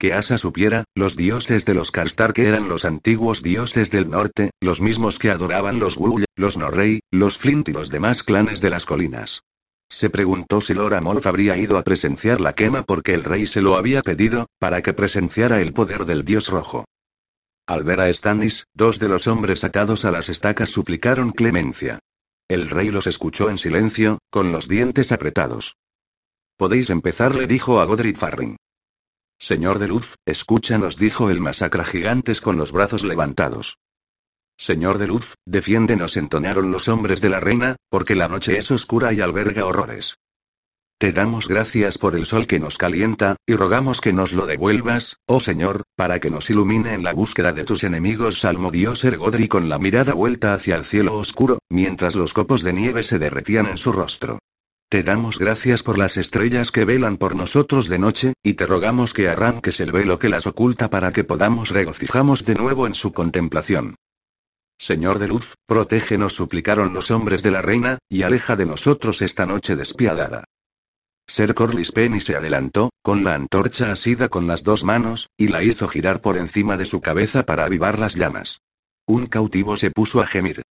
Que Asa supiera, los dioses de los Karstark eran los antiguos dioses del norte, los mismos que adoraban los Wull, los Norrey, los Flint y los demás clanes de las colinas. Se preguntó si Lora Molf habría ido a presenciar la quema porque el rey se lo había pedido, para que presenciara el poder del dios rojo. Al ver a Stannis, dos de los hombres atados a las estacas suplicaron clemencia. El rey los escuchó en silencio, con los dientes apretados. Podéis empezar, le dijo a Godric Farring. Señor de luz, escúchanos, dijo el masacra gigantes con los brazos levantados. Señor de luz, defiéndenos, entonaron los hombres de la reina, porque la noche es oscura y alberga horrores. Te damos gracias por el sol que nos calienta, y rogamos que nos lo devuelvas, oh Señor, para que nos ilumine en la búsqueda de tus enemigos. Salmodió Ergodri con la mirada vuelta hacia el cielo oscuro, mientras los copos de nieve se derretían en su rostro. Te damos gracias por las estrellas que velan por nosotros de noche, y te rogamos que arranques el velo que las oculta para que podamos regocijamos de nuevo en su contemplación. Señor de luz, protégenos, suplicaron los hombres de la reina, y aleja de nosotros esta noche despiadada. Ser Corlys Penny se adelantó, con la antorcha asida con las dos manos, y la hizo girar por encima de su cabeza para avivar las llamas. Un cautivo se puso a gemir.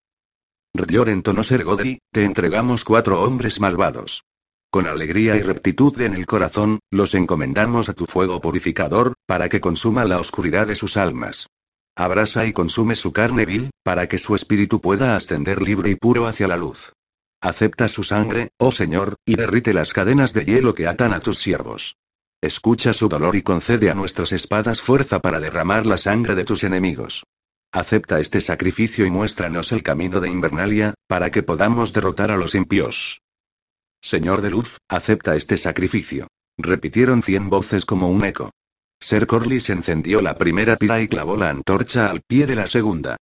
Ryor entonó Ser Godri, te entregamos cuatro hombres malvados. con alegría y rectitud en el corazón, los encomendamos a tu fuego purificador, para que consuma la oscuridad de sus almas. Abrasa y consume su carne vil, para que su espíritu pueda ascender libre y puro hacia la luz. Acepta su sangre, oh Señor, y derrite las cadenas de hielo que atan a tus siervos. Escucha su dolor y concede a nuestras espadas fuerza para derramar la sangre de tus enemigos. Acepta este sacrificio y muéstranos el camino de Invernalia, para que podamos derrotar a los impíos. Señor de luz, acepta este sacrificio. Repitieron cien voces como un eco. Ser Corlys encendió la primera pila y clavó la antorcha al pie de la segunda.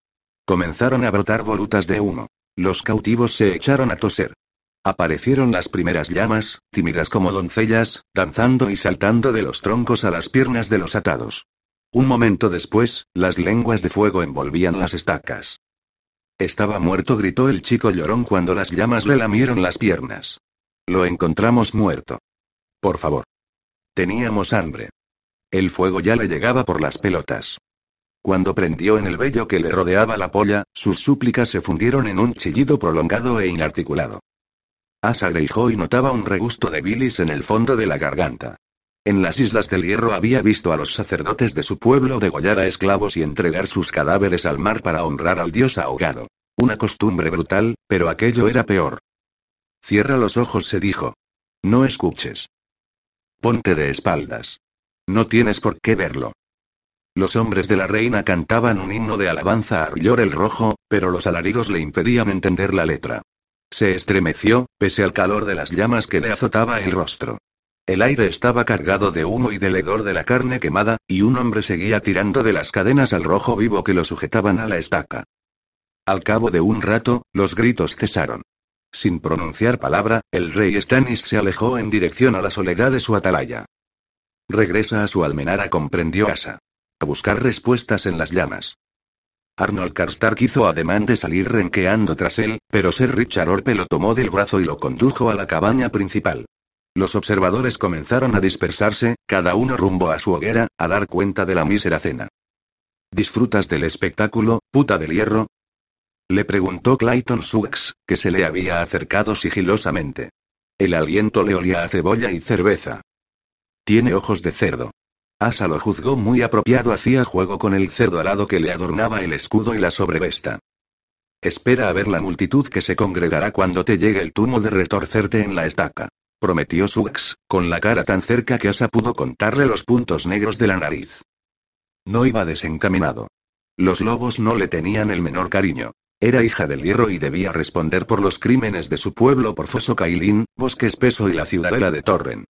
Comenzaron a brotar volutas de humo. Los cautivos se echaron a toser. Aparecieron las primeras llamas, tímidas como doncellas, danzando y saltando de los troncos a las piernas de los atados. Un momento después, las lenguas de fuego envolvían las estacas. Estaba muerto, gritó el chico llorón cuando las llamas le lamieron las piernas. Lo encontramos muerto. Por favor. Teníamos hambre. El fuego ya le llegaba por las pelotas. Cuando prendió en el vello que le rodeaba la polla, sus súplicas se fundieron en un chillido prolongado e inarticulado. Asa Greyjoy notaba un regusto de bilis en el fondo de la garganta. En las Islas del Hierro había visto a los sacerdotes de su pueblo degollar a esclavos y entregar sus cadáveres al mar para honrar al dios ahogado. Una costumbre brutal, pero aquello era peor. Cierra los ojos, se dijo. No escuches. Ponte de espaldas. No tienes por qué verlo. Los hombres de la reina cantaban un himno de alabanza a Arllor el Rojo, pero los alaridos le impedían entender la letra. Se estremeció, pese al calor de las llamas que le azotaba el rostro. El aire estaba cargado de humo y del hedor de la carne quemada, y un hombre seguía tirando de las cadenas al rojo vivo que lo sujetaban a la estaca. Al cabo de un rato, los gritos cesaron. Sin pronunciar palabra, el rey Stannis se alejó en dirección a la soledad de su atalaya. Regresa a su almenara, comprendió Asa. A buscar respuestas en las llamas. Arnold Karstark hizo ademán de salir renqueando tras él, pero Ser Richard Orpe lo tomó del brazo y lo condujo a la cabaña principal. Los observadores comenzaron a dispersarse, cada uno rumbo a su hoguera, a dar cuenta de la mísera cena. ¿Disfrutas del espectáculo, puta del hierro? Le preguntó Clayton Suggs, que se le había acercado sigilosamente. El aliento le olía a cebolla y cerveza. Tiene ojos de cerdo. Asa lo juzgó muy apropiado, hacía juego con el cerdo alado que le adornaba el escudo y la sobrevesta. Espera a ver la multitud que se congregará cuando te llegue el tumo de retorcerte en la estaca. Prometió Sux, con la cara tan cerca que Asa pudo contarle los puntos negros de la nariz. No iba desencaminado. Los lobos no le tenían el menor cariño. Era hija del hierro y debía responder por los crímenes de su pueblo por Foso Cailín, Bosque Espeso y la ciudadela de Torren.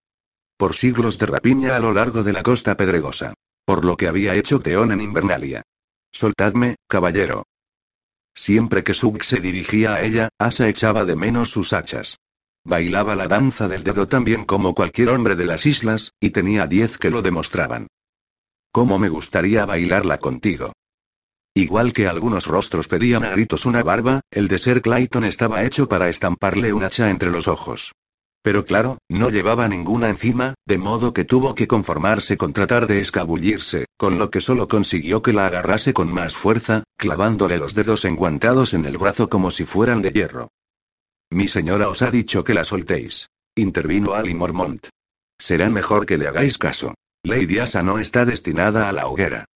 Por siglos de rapiña a lo largo de la costa pedregosa. Por lo que había hecho Teón en Invernalia. Soltadme, caballero. Siempre que Sug se dirigía a ella, Asa echaba de menos sus hachas. Bailaba la danza del dedo tan bien como cualquier hombre de las islas, y tenía diez que lo demostraban. ¿Cómo me gustaría bailarla contigo? Igual que algunos rostros pedían a gritos una barba, el de Ser Clayton estaba hecho para estamparle un hacha entre los ojos. Pero claro, no llevaba ninguna encima, de modo que tuvo que conformarse con tratar de escabullirse, con lo que solo consiguió que la agarrase con más fuerza, clavándole los dedos enguantados en el brazo como si fueran de hierro. Mi señora os ha dicho que la soltéis. Intervino Ali Mormont. Será mejor que le hagáis caso. Lady Asa no está destinada a la hoguera.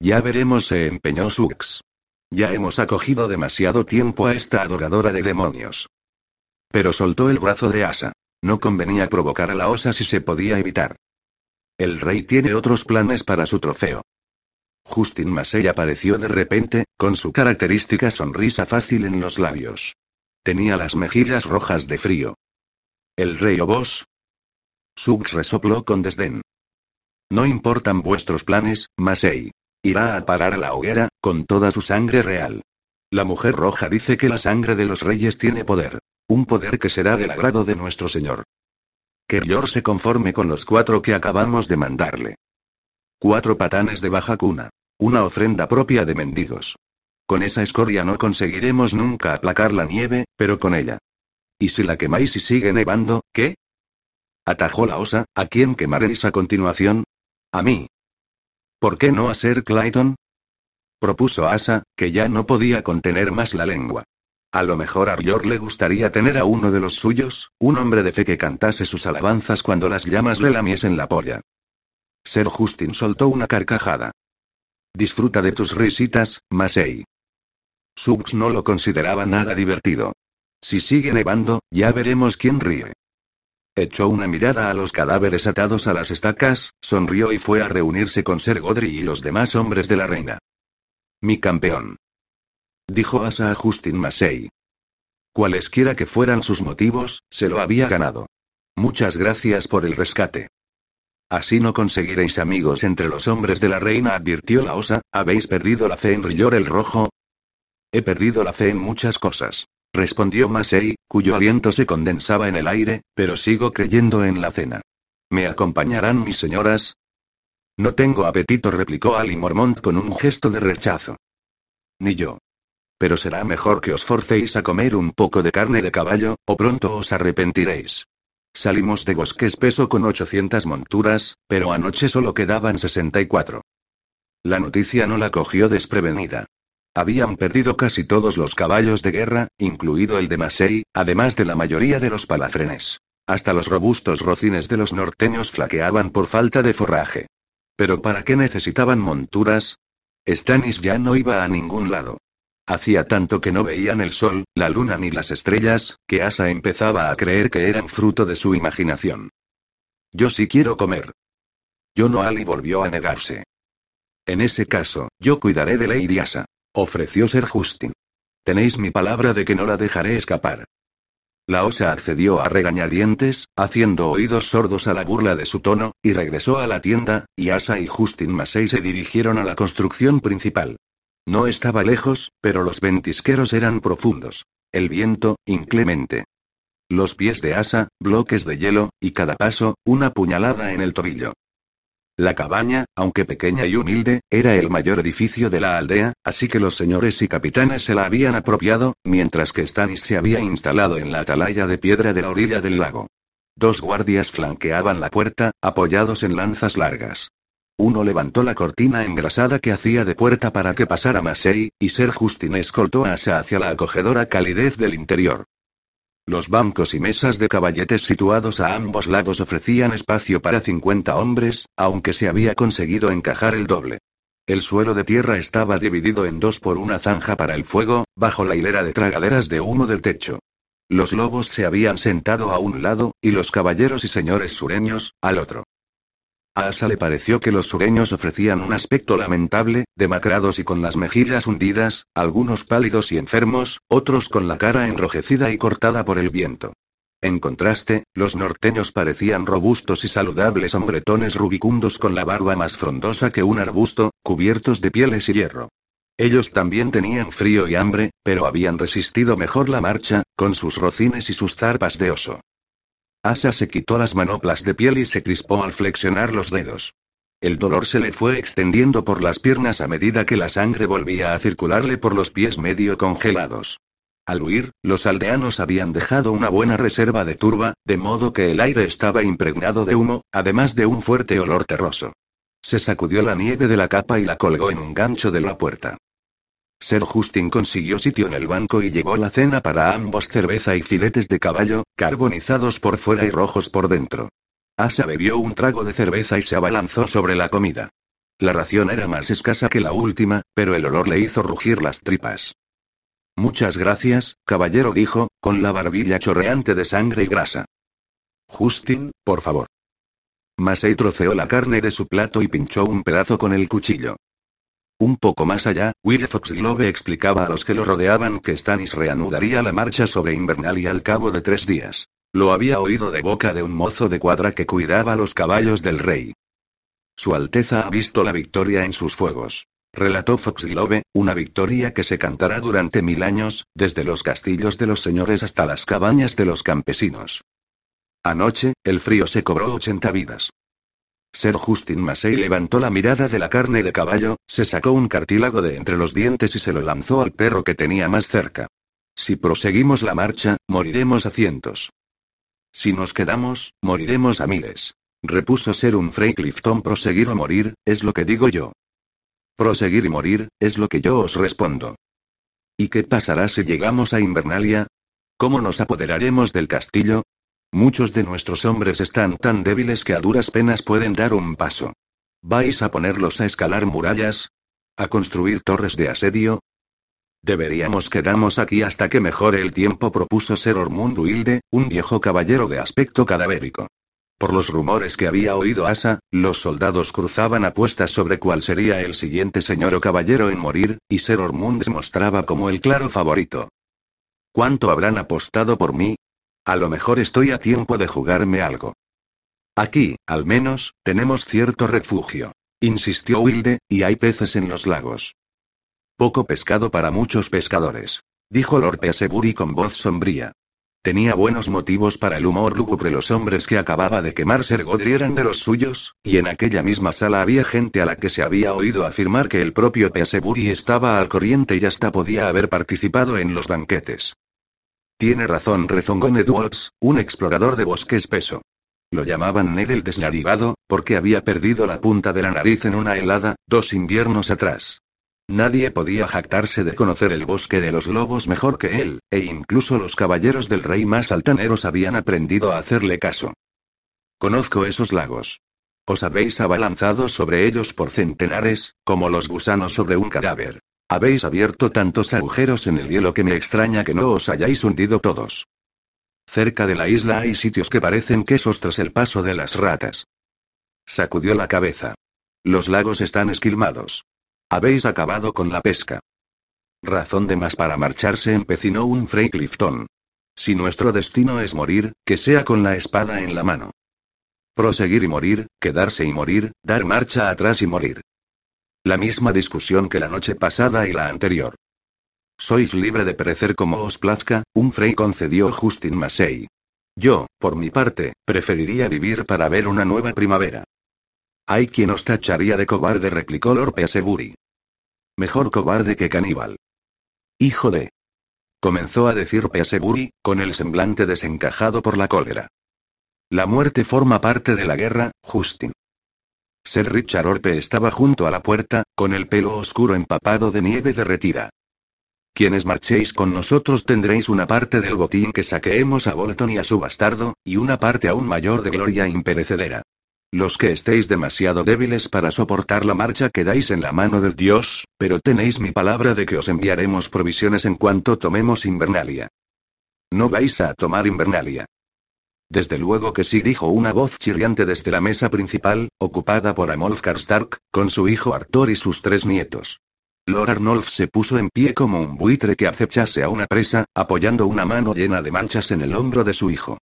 Ya veremos, se empeñó Sux. Ya hemos acogido demasiado tiempo a esta adoradora de demonios. Pero soltó el brazo de Asa. No convenía provocar a la osa si se podía evitar. El rey tiene otros planes para su trofeo. Justin Massey apareció de repente, con su característica sonrisa fácil en los labios. Tenía las mejillas rojas de frío. ¿El rey o vos? Suggs resopló con desdén. No importan vuestros planes, Massey. Irá a parar a la hoguera, con toda su sangre real. La mujer roja dice que la sangre de los reyes tiene poder. Un poder que será del agrado de nuestro Señor. Que Yor se conforme con los cuatro que acabamos de mandarle. Cuatro patanes de baja cuna. Una ofrenda propia de mendigos. Con esa escoria no conseguiremos nunca aplacar la nieve, pero con ella. ¿Y si la quemáis y sigue nevando, qué? Atajó la osa, ¿a quién quemaréis a continuación? A mí. ¿Por qué no a Clayton? Propuso Asa, que ya no podía contener más la lengua. A lo mejor a Rior le gustaría tener a uno de los suyos, un hombre de fe que cantase sus alabanzas cuando las llamas le lamiesen la polla. Ser Justin soltó una carcajada. Disfruta de tus risitas, Masei. Subs no lo consideraba nada divertido. Si sigue nevando, ya veremos quién ríe. Echó una mirada a los cadáveres atados a las estacas, sonrió y fue a reunirse con Ser Godry y los demás hombres de la reina. Mi campeón. Dijo Asa a Justin Massey. Cualesquiera que fueran sus motivos, se lo había ganado. Muchas gracias por el rescate. Así no conseguiréis amigos entre los hombres de la reina, advirtió la osa. ¿Habéis perdido la fe en Rillor el Rojo? He perdido la fe en muchas cosas respondió Masei, cuyo aliento se condensaba en el aire, pero sigo creyendo en la cena. ¿Me acompañarán mis señoras? No tengo apetito, replicó Ali Mormont con un gesto de rechazo. Ni yo. Pero será mejor que os forcéis a comer un poco de carne de caballo, o pronto os arrepentiréis. Salimos de bosque espeso con 800 monturas, pero anoche solo quedaban 64. La noticia no la cogió desprevenida. Habían perdido casi todos los caballos de guerra, incluido el de Masei, además de la mayoría de los palafrenes. Hasta los robustos rocines de los norteños flaqueaban por falta de forraje. ¿Pero para qué necesitaban monturas? Stannis ya no iba a ningún lado. Hacía tanto que no veían el sol, la luna ni las estrellas, que Asa empezaba a creer que eran fruto de su imaginación. Yo sí quiero comer. Yo no Ali volvió a negarse. En ese caso, yo cuidaré de Lady Asa. Ofreció ser Justin. Tenéis mi palabra de que no la dejaré escapar. La osa accedió a regañadientes, haciendo oídos sordos a la burla de su tono, y regresó a la tienda, y Asa y Justin Massey se dirigieron a la construcción principal. No estaba lejos, pero los ventisqueros eran profundos. El viento, inclemente. Los pies de Asa, bloques de hielo, y cada paso, una puñalada en el tobillo. La cabaña, aunque pequeña y humilde, era el mayor edificio de la aldea, así que los señores y capitanes se la habían apropiado, mientras que Stannis se había instalado en la atalaya de piedra de la orilla del lago. Dos guardias flanqueaban la puerta, apoyados en lanzas largas. Uno levantó la cortina engrasada que hacía de puerta para que pasara Masei, y Ser Justin escoltó a Asa hacia la acogedora calidez del interior. Los bancos y mesas de caballetes situados a ambos lados ofrecían espacio para 50 hombres, aunque se había conseguido encajar el doble. El suelo de tierra estaba dividido en dos por una zanja para el fuego, bajo la hilera de tragaderas de humo del techo. Los lobos se habían sentado a un lado, y los caballeros y señores sureños, al otro. A Asa le pareció que los sureños ofrecían un aspecto lamentable, demacrados y con las mejillas hundidas, algunos pálidos y enfermos, otros con la cara enrojecida y cortada por el viento. En contraste, los norteños parecían robustos y saludables hombretones rubicundos con la barba más frondosa que un arbusto, cubiertos de pieles y hierro. Ellos también tenían frío y hambre, pero habían resistido mejor la marcha, con sus rocines y sus zarpas de oso. Asa se quitó las manoplas de piel y se crispó al flexionar los dedos. El dolor se le fue extendiendo por las piernas a medida que la sangre volvía a circularle por los pies medio congelados. Al huir, los aldeanos habían dejado una buena reserva de turba, de modo que el aire estaba impregnado de humo, además de un fuerte olor terroso. Se sacudió la nieve de la capa y la colgó en un gancho de la puerta. Ser Justin consiguió sitio en el banco y llevó la cena para ambos cerveza y filetes de caballo, carbonizados por fuera y rojos por dentro. Asa bebió un trago de cerveza y se abalanzó sobre la comida. La ración era más escasa que la última, pero el olor le hizo rugir las tripas. Muchas gracias, caballero dijo, con la barbilla chorreante de sangre y grasa. Justin, por favor. Masei troceó la carne de su plato y pinchó un pedazo con el cuchillo. Un poco más allá, Will Foxglove explicaba a los que lo rodeaban que Stannis reanudaría la marcha sobre Invernalia al cabo de tres días. Lo había oído de boca de un mozo de cuadra que cuidaba los caballos del rey. Su Alteza ha visto la victoria en sus fuegos. Relató Foxglove, una victoria que se cantará durante mil años, desde los castillos de los señores hasta las cabañas de los campesinos. Anoche, el frío se cobró ochenta vidas. Ser Justin Massey levantó la mirada de la carne de caballo, se sacó un cartílago de entre los dientes y se lo lanzó al perro que tenía más cerca. Si proseguimos la marcha, moriremos a cientos. Si nos quedamos, moriremos a miles. Repuso ser un Frey Clifton proseguir o morir, es lo que digo yo. Proseguir y morir, es lo que yo os respondo. ¿Y qué pasará si llegamos a Invernalia? ¿Cómo nos apoderaremos del castillo? Muchos de nuestros hombres están tan débiles que a duras penas pueden dar un paso. ¿Vais a ponerlos a escalar murallas? ¿A construir torres de asedio? Deberíamos quedarnos aquí hasta que mejore el tiempo, propuso Ser Ormund Wilde, un viejo caballero de aspecto cadavérico. Por los rumores que había oído Asa, los soldados cruzaban apuestas sobre cuál sería el siguiente señor o caballero en morir, y Ser Ormund se mostraba como el claro favorito. ¿Cuánto habrán apostado por mí? A lo mejor estoy a tiempo de jugarme algo. Aquí, al menos, tenemos cierto refugio. Insistió Wilde, y hay peces en los lagos. Poco pescado para muchos pescadores. Dijo Lord Peasebury con voz sombría. Tenía buenos motivos para el humor lúgubre. Los hombres que acababa de quemar Ser Godry eran de los suyos, y en aquella misma sala había gente a la que se había oído afirmar que el propio Peasebury estaba al corriente y hasta podía haber participado en los banquetes. Tiene razón, rezongó Ned Waltz, un explorador de bosque espeso. Lo llamaban Ned el desnarigado, porque había perdido la punta de la nariz en una helada, dos inviernos atrás. Nadie podía jactarse de conocer el bosque de los lobos mejor que él, e incluso los caballeros del rey más altaneros habían aprendido a hacerle caso. Conozco esos lagos. Os habéis abalanzado sobre ellos por centenares, como los gusanos sobre un cadáver. Habéis abierto tantos agujeros en el hielo que me extraña que no os hayáis hundido todos. Cerca de la isla hay sitios que parecen quesos tras el paso de las ratas. Sacudió la cabeza. Los lagos están esquilmados. Habéis acabado con la pesca. Razón de más para marcharse, empecinó un Frey Clifton. Si nuestro destino es morir, que sea con la espada en la mano. Proseguir y morir, quedarse y morir, dar marcha atrás y morir. La misma discusión que la noche pasada y la anterior. Sois libre de perecer como os plazca, un Frey concedió Justin Massey. Yo, por mi parte, preferiría vivir para ver una nueva primavera. Hay quien os tacharía de cobarde, replicó Lord Peasebury. Mejor cobarde que caníbal. Hijo de. Comenzó a decir Peasebury, con el semblante desencajado por la cólera. La muerte forma parte de la guerra, Justin. Ser Richard Orpe estaba junto a la puerta, con el pelo oscuro empapado de nieve derretida. Quienes marchéis con nosotros tendréis una parte del botín que saqueemos a Bolton y a su bastardo, y una parte aún mayor de gloria imperecedera. Los que estéis demasiado débiles para soportar la marcha quedáis en la mano del Dios, pero tenéis mi palabra de que os enviaremos provisiones en cuanto tomemos Invernalia. No vais a tomar Invernalia. Desde luego que sí, dijo una voz chirriante desde la mesa principal, ocupada por Amolf Karstark, con su hijo Arthur y sus tres nietos. Lord Arnolf se puso en pie como un buitre que acechase a una presa, apoyando una mano llena de manchas en el hombro de su hijo.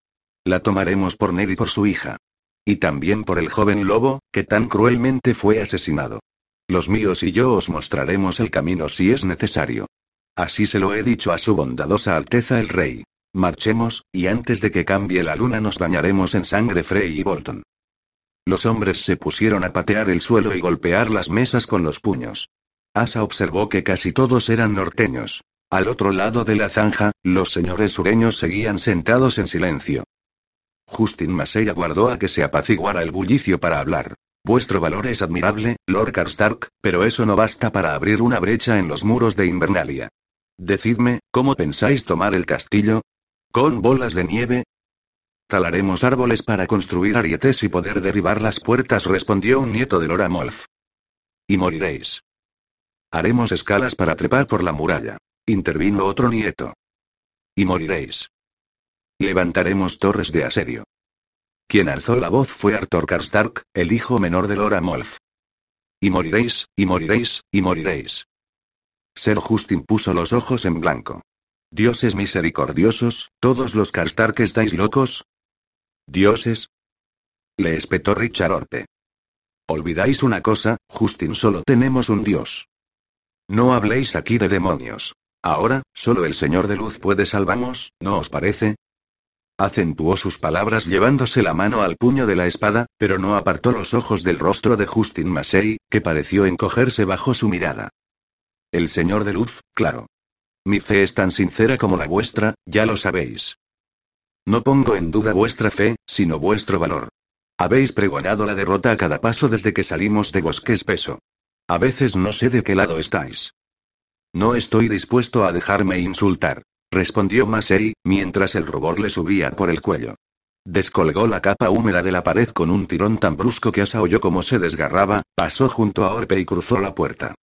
La tomaremos por Ned y por su hija. Y también por el joven lobo, que tan cruelmente fue asesinado. Los míos y yo os mostraremos el camino si es necesario. Así se lo he dicho a su bondadosa Alteza el Rey. Marchemos, y antes de que cambie la luna nos bañaremos en sangre Frey y Bolton. Los hombres se pusieron a patear el suelo y golpear las mesas con los puños. Asa observó que casi todos eran norteños. Al otro lado de la zanja, los señores sureños seguían sentados en silencio. Justin Massey aguardó a que se apaciguara el bullicio para hablar. Vuestro valor es admirable, Lord Karstark, pero eso no basta para abrir una brecha en los muros de Invernalia. Decidme, ¿cómo pensáis tomar el castillo? ¿Con bolas de nieve? Talaremos árboles para construir arietes y poder derribar las puertas, respondió un nieto de Lora Molf. Y moriréis. Haremos escalas para trepar por la muralla. Intervino otro nieto. Y moriréis. Levantaremos torres de asedio. Quien alzó la voz fue Arthur Karstark, el hijo menor de Lora Molf. Y moriréis, y moriréis, y moriréis. Ser Justin puso los ojos en blanco. Dioses misericordiosos, todos los Karstark estáis locos. ¿Dioses? Le espetó Richard Orpe. Olvidáis una cosa, Justin, solo tenemos un dios. No habléis aquí de demonios. Ahora, solo el Señor de Luz puede salvarnos, ¿no os parece? Acentuó sus palabras llevándose la mano al puño de la espada, pero no apartó los ojos del rostro de Justin Massey, que pareció encogerse bajo su mirada. El Señor de Luz, claro. Mi fe es tan sincera como la vuestra, ya lo sabéis. No pongo en duda vuestra fe, sino vuestro valor. Habéis pregonado la derrota a cada paso desde que salimos de Bosque Espeso. A veces no sé de qué lado estáis. No estoy dispuesto a dejarme insultar, respondió Masei, mientras el rubor le subía por el cuello. Descolgó la capa húmeda de la pared con un tirón tan brusco que Asa oyó como se desgarraba, pasó junto a Orpe y cruzó la puerta.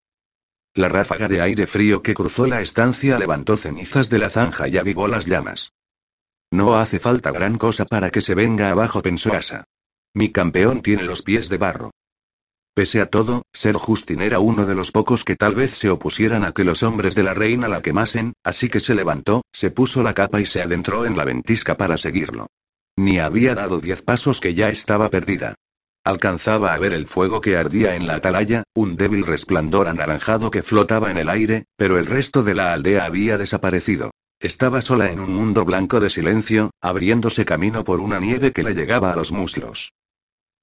La ráfaga de aire frío que cruzó la estancia levantó cenizas de la zanja y avivó las llamas. No hace falta gran cosa para que se venga abajo, pensó Asa. Mi campeón tiene los pies de barro. Pese a todo, Ser Justin era uno de los pocos que tal vez se opusieran a que los hombres de la reina la quemasen, así que se levantó, se puso la capa y se adentró en la ventisca para seguirlo. Ni había dado diez pasos que ya estaba perdida. Alcanzaba a ver el fuego que ardía en la atalaya, un débil resplandor anaranjado que flotaba en el aire, pero el resto de la aldea había desaparecido. Estaba sola en un mundo blanco de silencio, abriéndose camino por una nieve que le llegaba a los muslos.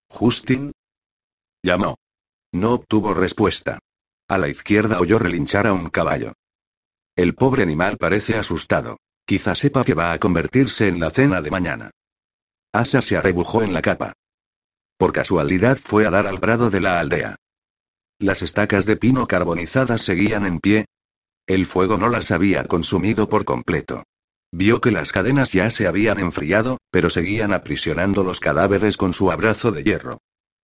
Justin, Llamó. No obtuvo respuesta. A la izquierda oyó relinchar a un caballo. El pobre animal parece asustado. Quizá sepa que va a convertirse en la cena de mañana. Asa se arrebujó en la capa. Por casualidad fue a dar al prado de la aldea. Las estacas de pino carbonizadas seguían en pie. El fuego no las había consumido por completo. Vio que las cadenas ya se habían enfriado, pero seguían aprisionando los cadáveres con su abrazo de hierro.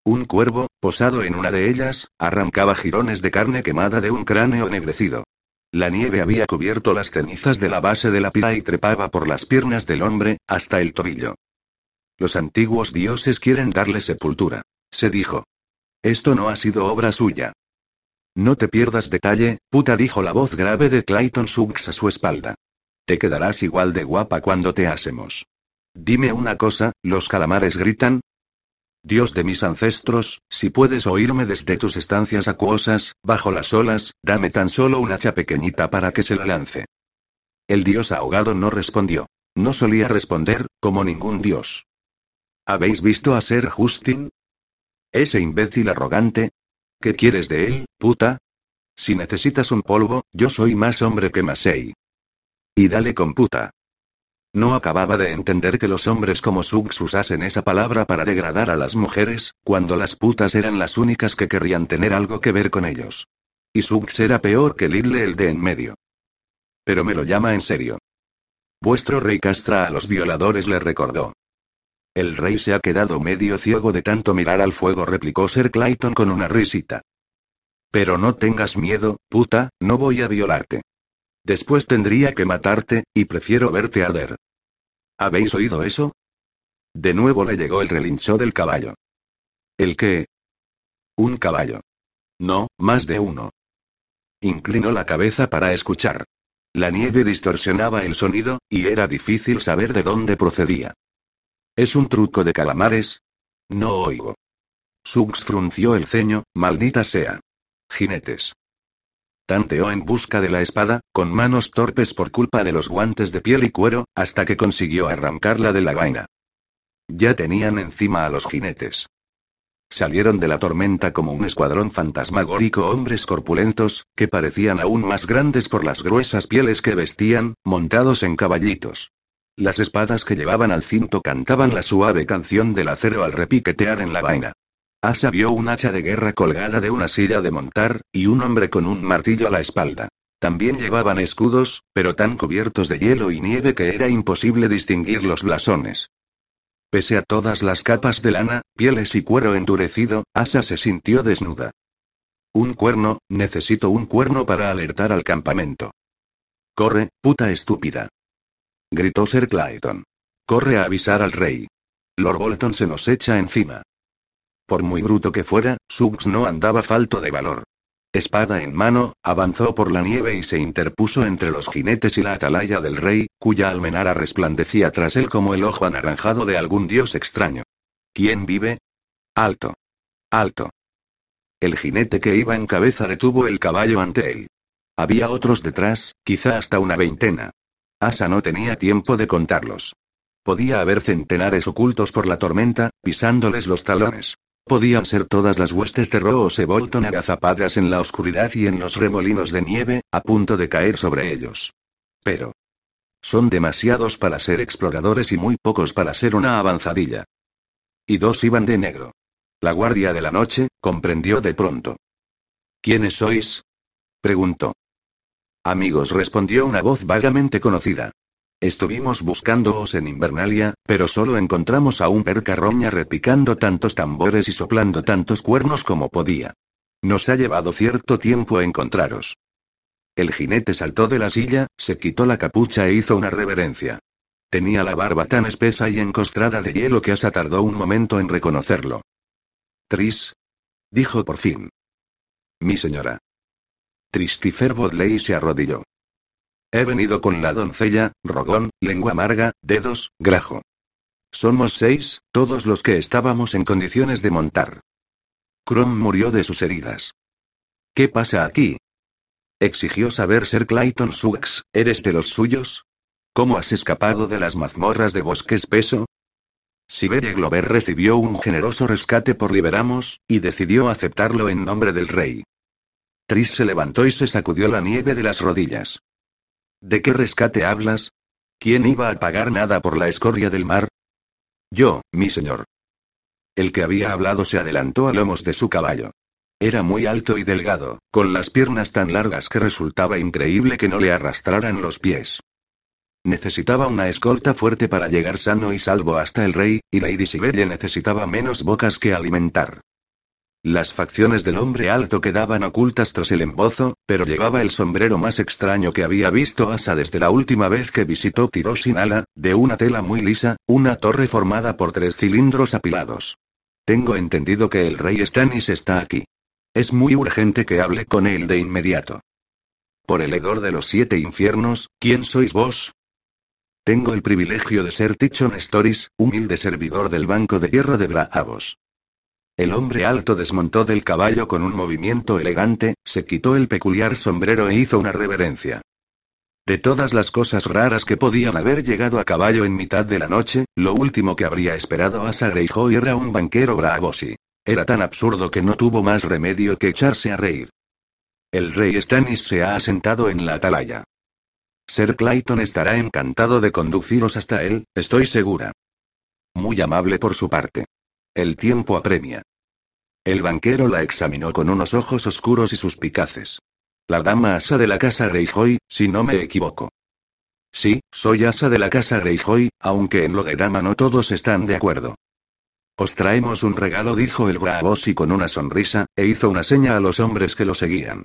Un cuervo, posado en una de ellas, arrancaba jirones de carne quemada de un cráneo ennegrecido. La nieve había cubierto las cenizas de la base de la pira y trepaba por las piernas del hombre, hasta el tobillo. Los antiguos dioses quieren darle sepultura, se dijo. Esto no ha sido obra suya. No te pierdas detalle, puta, dijo la voz grave de Clayton Suggs a su espalda. Te quedarás igual de guapa cuando te asemos. Dime una cosa, ¿los calamares gritan? Dios de mis ancestros, si puedes oírme desde tus estancias acuosas, bajo las olas, dame tan solo un hacha pequeñita para que se la lance. El dios ahogado no respondió. No solía responder, como ningún dios. ¿Habéis visto a Ser Justin? Ese imbécil arrogante. ¿Qué quieres de él, puta? Si necesitas un polvo, yo soy más hombre que Masei. Y dale con puta. No acababa de entender que los hombres como Suggs usasen esa palabra para degradar a las mujeres, cuando las putas eran las únicas que querrían tener algo que ver con ellos. Y Suggs era peor que Lidle el de en medio. Pero me lo llama en serio. Vuestro rey castra a los violadores, le recordó. El rey se ha quedado medio ciego de tanto mirar al fuego, replicó Sir Clayton con una risita. Pero no tengas miedo, puta, no voy a violarte. Después tendría que matarte, y prefiero verte arder. ¿Habéis oído eso? De nuevo le llegó el relincho del caballo. ¿El qué? Un caballo. No, más de uno. Inclinó la cabeza para escuchar. La nieve distorsionaba el sonido, y era difícil saber de dónde procedía. ¿Es un truco de calamares? No oigo. Suggs frunció el ceño, maldita sea. Jinetes. Tanteó en busca de la espada, con manos torpes por culpa de los guantes de piel y cuero, hasta que consiguió arrancarla de la vaina. Ya tenían encima a los jinetes. Salieron de la tormenta como un escuadrón fantasmagórico hombres corpulentos, que parecían aún más grandes por las gruesas pieles que vestían, montados en caballitos. Las espadas que llevaban al cinto cantaban la suave canción del acero al repiquetear en la vaina. Asa vio un hacha de guerra colgada de una silla de montar, y un hombre con un martillo a la espalda. También llevaban escudos, pero tan cubiertos de hielo y nieve que era imposible distinguir los blasones. Pese a todas las capas de lana, pieles y cuero endurecido, Asa se sintió desnuda. Un cuerno, necesito un cuerno para alertar al campamento. Corre, puta estúpida. Gritó Sir Clayton. Corre a avisar al rey. Lord Bolton se nos echa encima. Por muy bruto que fuera, Suggs no andaba falto de valor. Espada en mano, avanzó por la nieve y se interpuso entre los jinetes y la atalaya del rey, cuya almenara resplandecía tras él como el ojo anaranjado de algún dios extraño. ¿Quién vive? Alto. Alto. El jinete que iba en cabeza detuvo el caballo ante él. Había otros detrás, quizá hasta una veintena. Asa no tenía tiempo de contarlos. Podía haber centenares ocultos por la tormenta, pisándoles los talones. Podían ser todas las huestes de Rose Bolton agazapadas en la oscuridad y en los remolinos de nieve, a punto de caer sobre ellos. Pero. Son demasiados para ser exploradores y muy pocos para ser una avanzadilla. Y dos iban de negro. La guardia de la noche, comprendió de pronto. ¿Quiénes sois? preguntó. Amigos, respondió una voz vagamente conocida. Estuvimos buscándoos en Invernalia, pero solo encontramos a un percarroña repicando tantos tambores y soplando tantos cuernos como podía. Nos ha llevado cierto tiempo encontraros. El jinete saltó de la silla, se quitó la capucha e hizo una reverencia. Tenía la barba tan espesa y encostrada de hielo que Asa tardó un momento en reconocerlo. Tris. Dijo por fin. Mi señora. Tristifer Bodley se arrodilló. He venido con la doncella, rogón, lengua amarga, dedos, grajo. Somos seis, todos los que estábamos en condiciones de montar. Crom murió de sus heridas. ¿Qué pasa aquí? Exigió saber Ser Clayton Suggs, ¿eres de los suyos? ¿Cómo has escapado de las mazmorras de bosque espeso? Siberia Glover recibió un generoso rescate por Liberamos, y decidió aceptarlo en nombre del rey. Tris se levantó y se sacudió la nieve de las rodillas. ¿De qué rescate hablas? ¿Quién iba a pagar nada por la escoria del mar? Yo, mi señor. El que había hablado se adelantó a lomos de su caballo. Era muy alto y delgado, con las piernas tan largas que resultaba increíble que no le arrastraran los pies. Necesitaba una escolta fuerte para llegar sano y salvo hasta el rey, y Lady Siberia necesitaba menos bocas que alimentar. Las facciones del hombre alto quedaban ocultas tras el embozo, pero llevaba el sombrero más extraño que había visto Asa desde la última vez que visitó Tirosinala, de una tela muy lisa, una torre formada por tres cilindros apilados. Tengo entendido que el rey Stannis está aquí. Es muy urgente que hable con él de inmediato. Por el hedor de los siete infiernos, ¿quién sois vos? Tengo el privilegio de ser Tichon Stories, humilde servidor del Banco de Hierro de Bravos. El hombre alto desmontó del caballo con un movimiento elegante, se quitó el peculiar sombrero e hizo una reverencia. De todas las cosas raras que podían haber llegado a caballo en mitad de la noche, lo último que habría esperado a Greyjoy era un banquero bravosi. Era tan absurdo que no tuvo más remedio que echarse a reír. El rey Stannis se ha asentado en la atalaya. Sir Clayton estará encantado de conduciros hasta él, estoy segura. Muy amable por su parte. El tiempo apremia. El banquero la examinó con unos ojos oscuros y suspicaces. La dama asa de la casa Greyjoy, si no me equivoco. Sí, soy asa de la casa Greyjoy, aunque en lo de dama no todos están de acuerdo. Os traemos un regalo, dijo el Braavosi con una sonrisa, e hizo una seña a los hombres que lo seguían.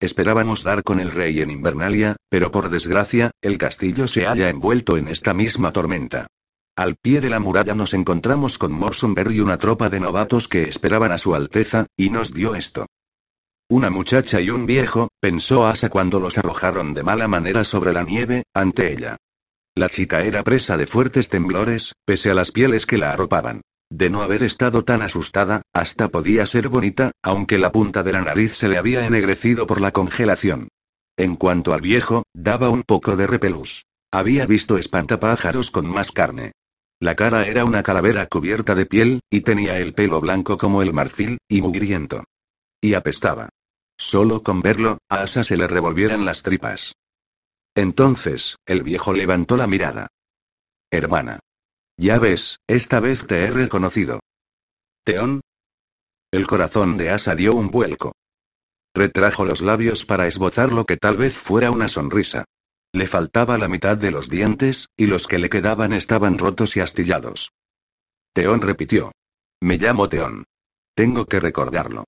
Esperábamos dar con el rey en Invernalia, pero por desgracia, el castillo se halla envuelto en esta misma tormenta. Al pie de la muralla nos encontramos con Morsonberry y una tropa de novatos que esperaban a su Alteza, y nos dio esto. Una muchacha y un viejo, pensó Asa cuando los arrojaron de mala manera sobre la nieve, ante ella. La chica era presa de fuertes temblores, pese a las pieles que la arropaban. De no haber estado tan asustada, hasta podía ser bonita, aunque la punta de la nariz se le había ennegrecido por la congelación. En cuanto al viejo, daba un poco de repelús. Había visto espantapájaros con más carne. La cara era una calavera cubierta de piel, y tenía el pelo blanco como el marfil, y mugriento. Y apestaba. Solo con verlo, a Asa se le revolvieran las tripas. Entonces, el viejo levantó la mirada. Hermana. Ya ves, esta vez te he reconocido. Teón. El corazón de Asa dio un vuelco. Retrajo los labios para esbozar lo que tal vez fuera una sonrisa. Le faltaba la mitad de los dientes, y los que le quedaban estaban rotos y astillados. Teón repitió. Me llamo Teón. Tengo que recordarlo.